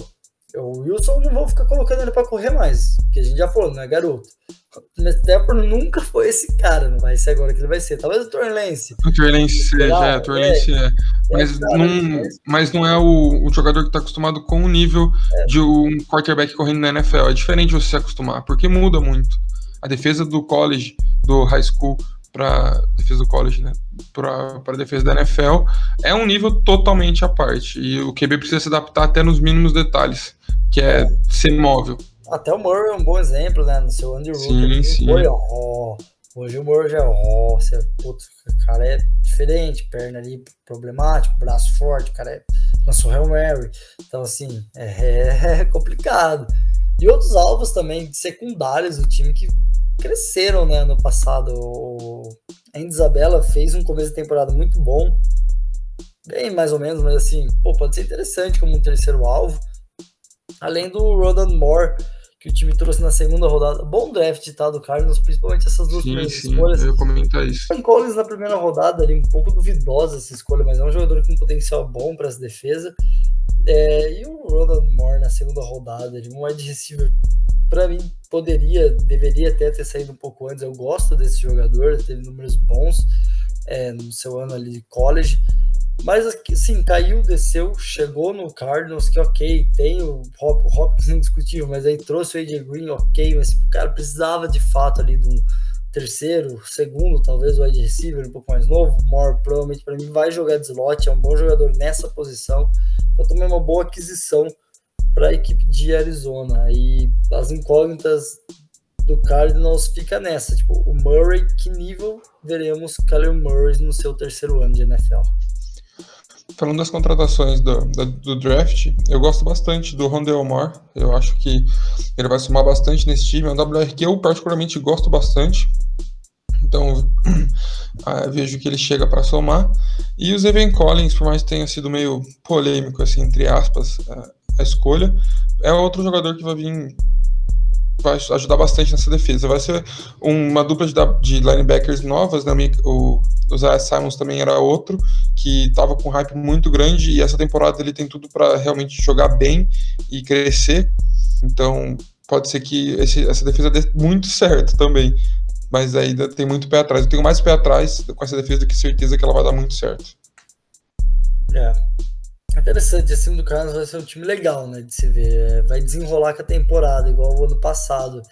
O Wilson não vou ficar colocando ele para correr mais, que a gente já falou, não é garoto. O Stafford nunca foi esse cara, não vai ser agora que ele vai ser. Talvez o Torrance. O Torrance seja, é, o Torrance é. é. Mas, é, não, mas não é o, o jogador que está acostumado com o nível é. de um quarterback correndo na NFL. É diferente você se acostumar, porque muda muito. A defesa do college, do high school, para defesa do college, né? Para defesa da NFL, é um nível totalmente à parte. E o QB precisa se adaptar até nos mínimos detales, que é ser móvel. Até o Murray é um bom exemplo, né? No seu Andy Sim, sim. Foi, ó, hoje o Murray já, ó, você, putz, o cara é diferente, perna ali problemático, braço forte, o cara é lançou Hail Mary. Então, assim, é, *laughs* é complicado. E outros alvos também secundários do time que cresceram né, no passado. O Andy Isabella fez um começo de temporada muito bom, bem mais ou menos, mas assim, pô, pode ser interessante como um terceiro alvo. Além do Rodan Moore, que o time trouxe na segunda rodada. Bom draft, tá, do Cardinals, principalmente essas duas sim, primeiras sim, escolhas. Eu ia comentar isso. Collins na primeira rodada, ali, um pouco duvidosa essa escolha, mas é um jogador com potencial bom para essa defesa. É, e o Rodan Moore na segunda rodada, ele, um wide receiver para mim, poderia, deveria até ter saído um pouco antes. Eu gosto desse jogador, teve números bons é, no seu ano ali de college. Mas assim, caiu, desceu, chegou no Cardinals, que ok, tem o, Hop, o Hopkins indiscutível, mas aí trouxe o AJ Green, ok, mas cara, precisava de fato ali de um terceiro, segundo, talvez o wide receiver um pouco mais novo, More provavelmente para mim vai jogar de slot, é um bom jogador nessa posição, então também é uma boa aquisição para a equipe de Arizona. E as incógnitas do Cardinals fica nessa, tipo, o Murray, que nível veremos Kyler Murray no seu terceiro ano de NFL? Falando das contratações do, do, do, draft, eu gosto bastante do Rondell Moore. Eu acho que ele vai somar bastante nesse time. É um WR que eu particularmente gosto bastante. Então *clears throat* ah, vejo que ele chega para somar. E o Evan Collins, por mais que tenha sido meio polêmico, assim, entre aspas, ah, a escolha. É outro jogador que vai vir vai ajudar bastante nessa defesa. Vai ser uma dupla de, de linebackers novas, né? O, o Zaya Simons também era outro que estava com um hype muito grande e essa temporada ele tem tudo para realmente jogar bem e crescer. Então pode ser que esse, essa defesa dê muito certo também. Mas ainda tem muito pé atrás. Eu tenho mais pé atrás com essa defesa do que certeza que ela vai dar muito certo. É. Interessante, esse time do Cardinals vai ser um time legal, né, de se ver. É, vai desenrolar com a temporada, igual o ano passado,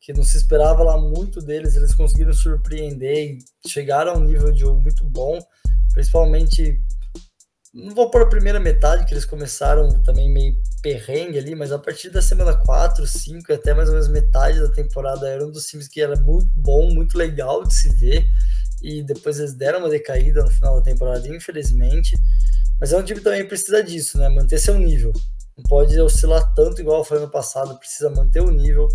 que não se esperava lá muito deles, eles conseguiram surpreender e chegaram a um nível de jogo muito bom, principalmente não vou pôr a primeira metade, que eles começaram também meio perrengue ali, mas a partir da semana 4, 5 até mais ou menos metade da temporada era um dos times que era muito bom, muito legal de se ver. E depois eles deram uma decaída no final da temporada, infelizmente. Mas é um time que também precisa disso, né? Manter seu nível. Não pode oscilar tanto igual foi ano passado, precisa manter o nível.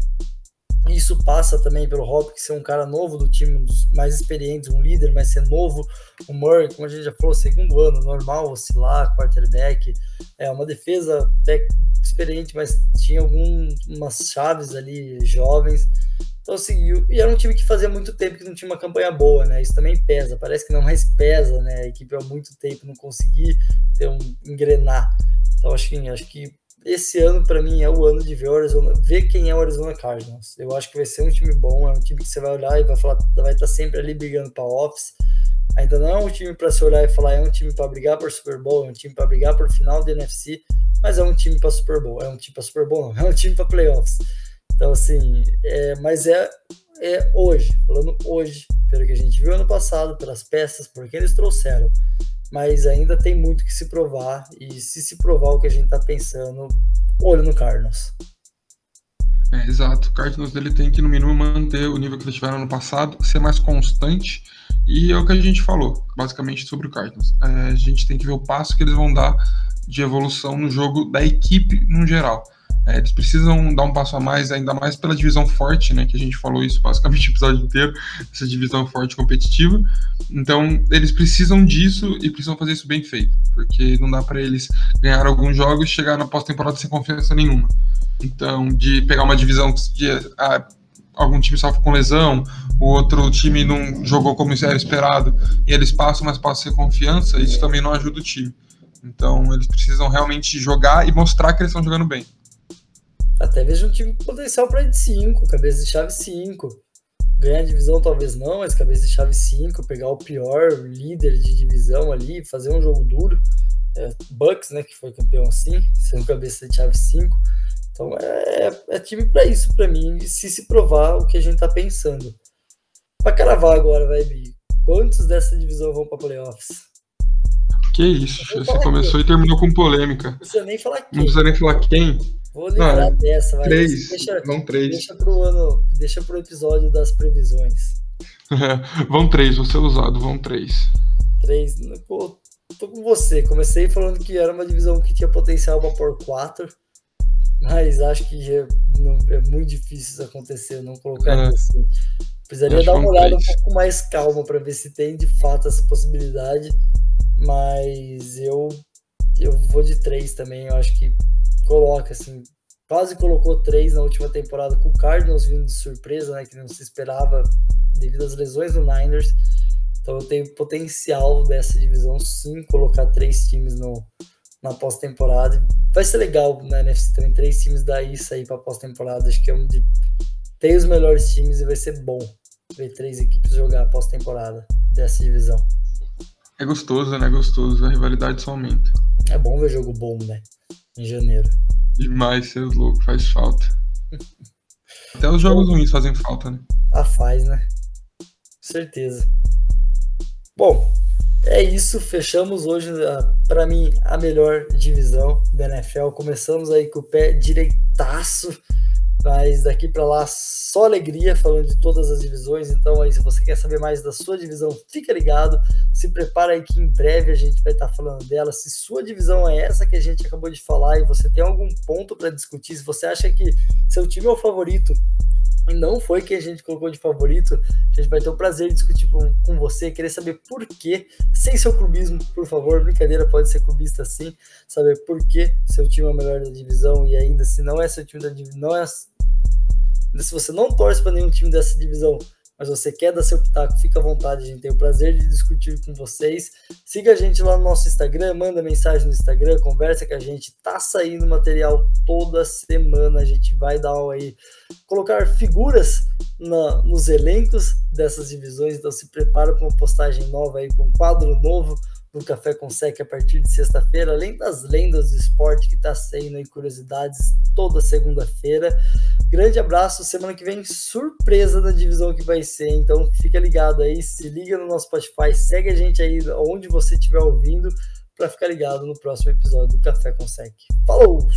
Isso passa também pelo Hopkins ser um cara novo do time, um dos mais experientes, um líder, mas ser novo. O Murray, como a gente já falou, segundo ano, normal, oscilar, quarterback. É uma defesa até experiente, mas tinha algumas chaves ali jovens. Então seguiu. E era um time que fazia muito tempo que não tinha uma campanha boa, né? Isso também pesa. Parece que não mais pesa, né? A equipe há muito tempo não conseguir ter um engrenar. Então acho que, acho que esse ano para mim é o ano de ver Arizona, ver quem é o Arizona Cardinals. Eu acho que vai ser um time bom, é um time que você vai olhar e vai falar, vai estar tá sempre ali brigando para office. Ainda não é um time para se olhar e falar é um time para brigar por Super Bowl, é um time para brigar por final do NFC, mas é um time para Super Bowl, é um time para Super Bowl, não, é um time para playoffs. Então assim, é, mas é é hoje, falando hoje, pelo que a gente viu ano passado, pelas peças, por que eles trouxeram mas ainda tem muito que se provar. E se se provar o que a gente está pensando, olho no Cardinals. É, exato. O Cardinals dele tem que, no mínimo, manter o nível que eles tiveram no passado, ser mais constante. E é o que a gente falou, basicamente, sobre o Cardinals. É, a gente tem que ver o passo que eles vão dar de evolução no jogo da equipe no geral. É, eles precisam dar um passo a mais, ainda mais pela divisão forte, né? Que a gente falou isso basicamente o episódio inteiro, essa divisão forte competitiva. Então, eles precisam disso e precisam fazer isso bem feito, porque não dá para eles ganhar alguns jogos e chegar na pós-temporada sem confiança nenhuma. Então, de pegar uma divisão de ah, algum time sofre com lesão, o outro time não jogou como era esperado, e eles passam, mas passam sem confiança, isso também não ajuda o time. Então, eles precisam realmente jogar e mostrar que eles estão jogando bem. Até vejo um time com potencial para ir de 5, cabeça de chave 5. Ganhar a divisão talvez não, mas cabeça de chave 5, pegar o pior líder de divisão ali, fazer um jogo duro. É, Bucks, né, que foi campeão assim, sendo cabeça de chave 5. Então é, é time para isso, para mim, se se provar o que a gente tá pensando. Para cravar agora, vai, Bi. Quantos dessa divisão vão para playoffs? Que isso, você começou e terminou com polêmica. Não precisa nem falar quem. Não precisa nem falar quem. Vou lembrar não, dessa, vai. Três. Deixa, vão três. Deixa pro ano, deixa pro episódio das previsões. *laughs* vão três, você usado, vão três. Três. Pô, tô com você. Comecei falando que era uma divisão que tinha potencial para pôr quatro. Mas acho que é, não, é muito difícil isso acontecer, não colocar é. assim. Precisaria dar uma olhada três. um pouco mais calma para ver se tem de fato essa possibilidade. Mas eu eu vou de três também. Eu acho que coloca assim. Quase colocou três na última temporada com o Cardinals vindo de surpresa, né? Que não se esperava devido às lesões do Niners. Então eu tenho potencial dessa divisão sim colocar três times no, na pós-temporada. Vai ser legal na NFC também, três times daí sair para pós-temporada. Acho que é um de. Tem os melhores times e vai ser bom ver três equipes jogar pós-temporada dessa divisão. É gostoso, né? Gostoso. A rivalidade só aumenta. É bom ver jogo bom, né? Em janeiro. Demais, seus loucos. Faz falta. *laughs* Até os jogos ruins fazem falta, né? Ah, faz, né? Certeza. Bom, é isso. Fechamos hoje, ah, para mim, a melhor divisão da NFL. Começamos aí com o pé direitaço mas daqui para lá, só alegria falando de todas as divisões. Então, aí, se você quer saber mais da sua divisão, fica ligado. Se prepara aí que em breve a gente vai estar tá falando dela. Se sua divisão é essa que a gente acabou de falar e você tem algum ponto para discutir, se você acha que seu time é o favorito e não foi quem a gente colocou de favorito, a gente vai ter o prazer de discutir com, com você, querer saber por quê, sem seu clubismo, por favor, brincadeira, pode ser clubista sim, saber por que seu time é o melhor da divisão e ainda se não é seu time da divisão, não é se você não torce para nenhum time dessa divisão, mas você quer dar seu pitaco, fica à vontade, a gente tem o prazer de discutir com vocês. Siga a gente lá no nosso Instagram, manda mensagem no Instagram, conversa com a gente, tá saindo material toda semana, a gente vai dar aí, colocar figuras na, nos elencos dessas divisões, então se prepara para uma postagem nova aí, para um quadro novo no Café com Sec a partir de sexta-feira, além das lendas do esporte que está saindo aí, curiosidades toda segunda-feira. Grande abraço, semana que vem surpresa da divisão que vai ser, então fica ligado aí, se liga no nosso Spotify, segue a gente aí onde você estiver ouvindo para ficar ligado no próximo episódio do Café com Sec. Falou!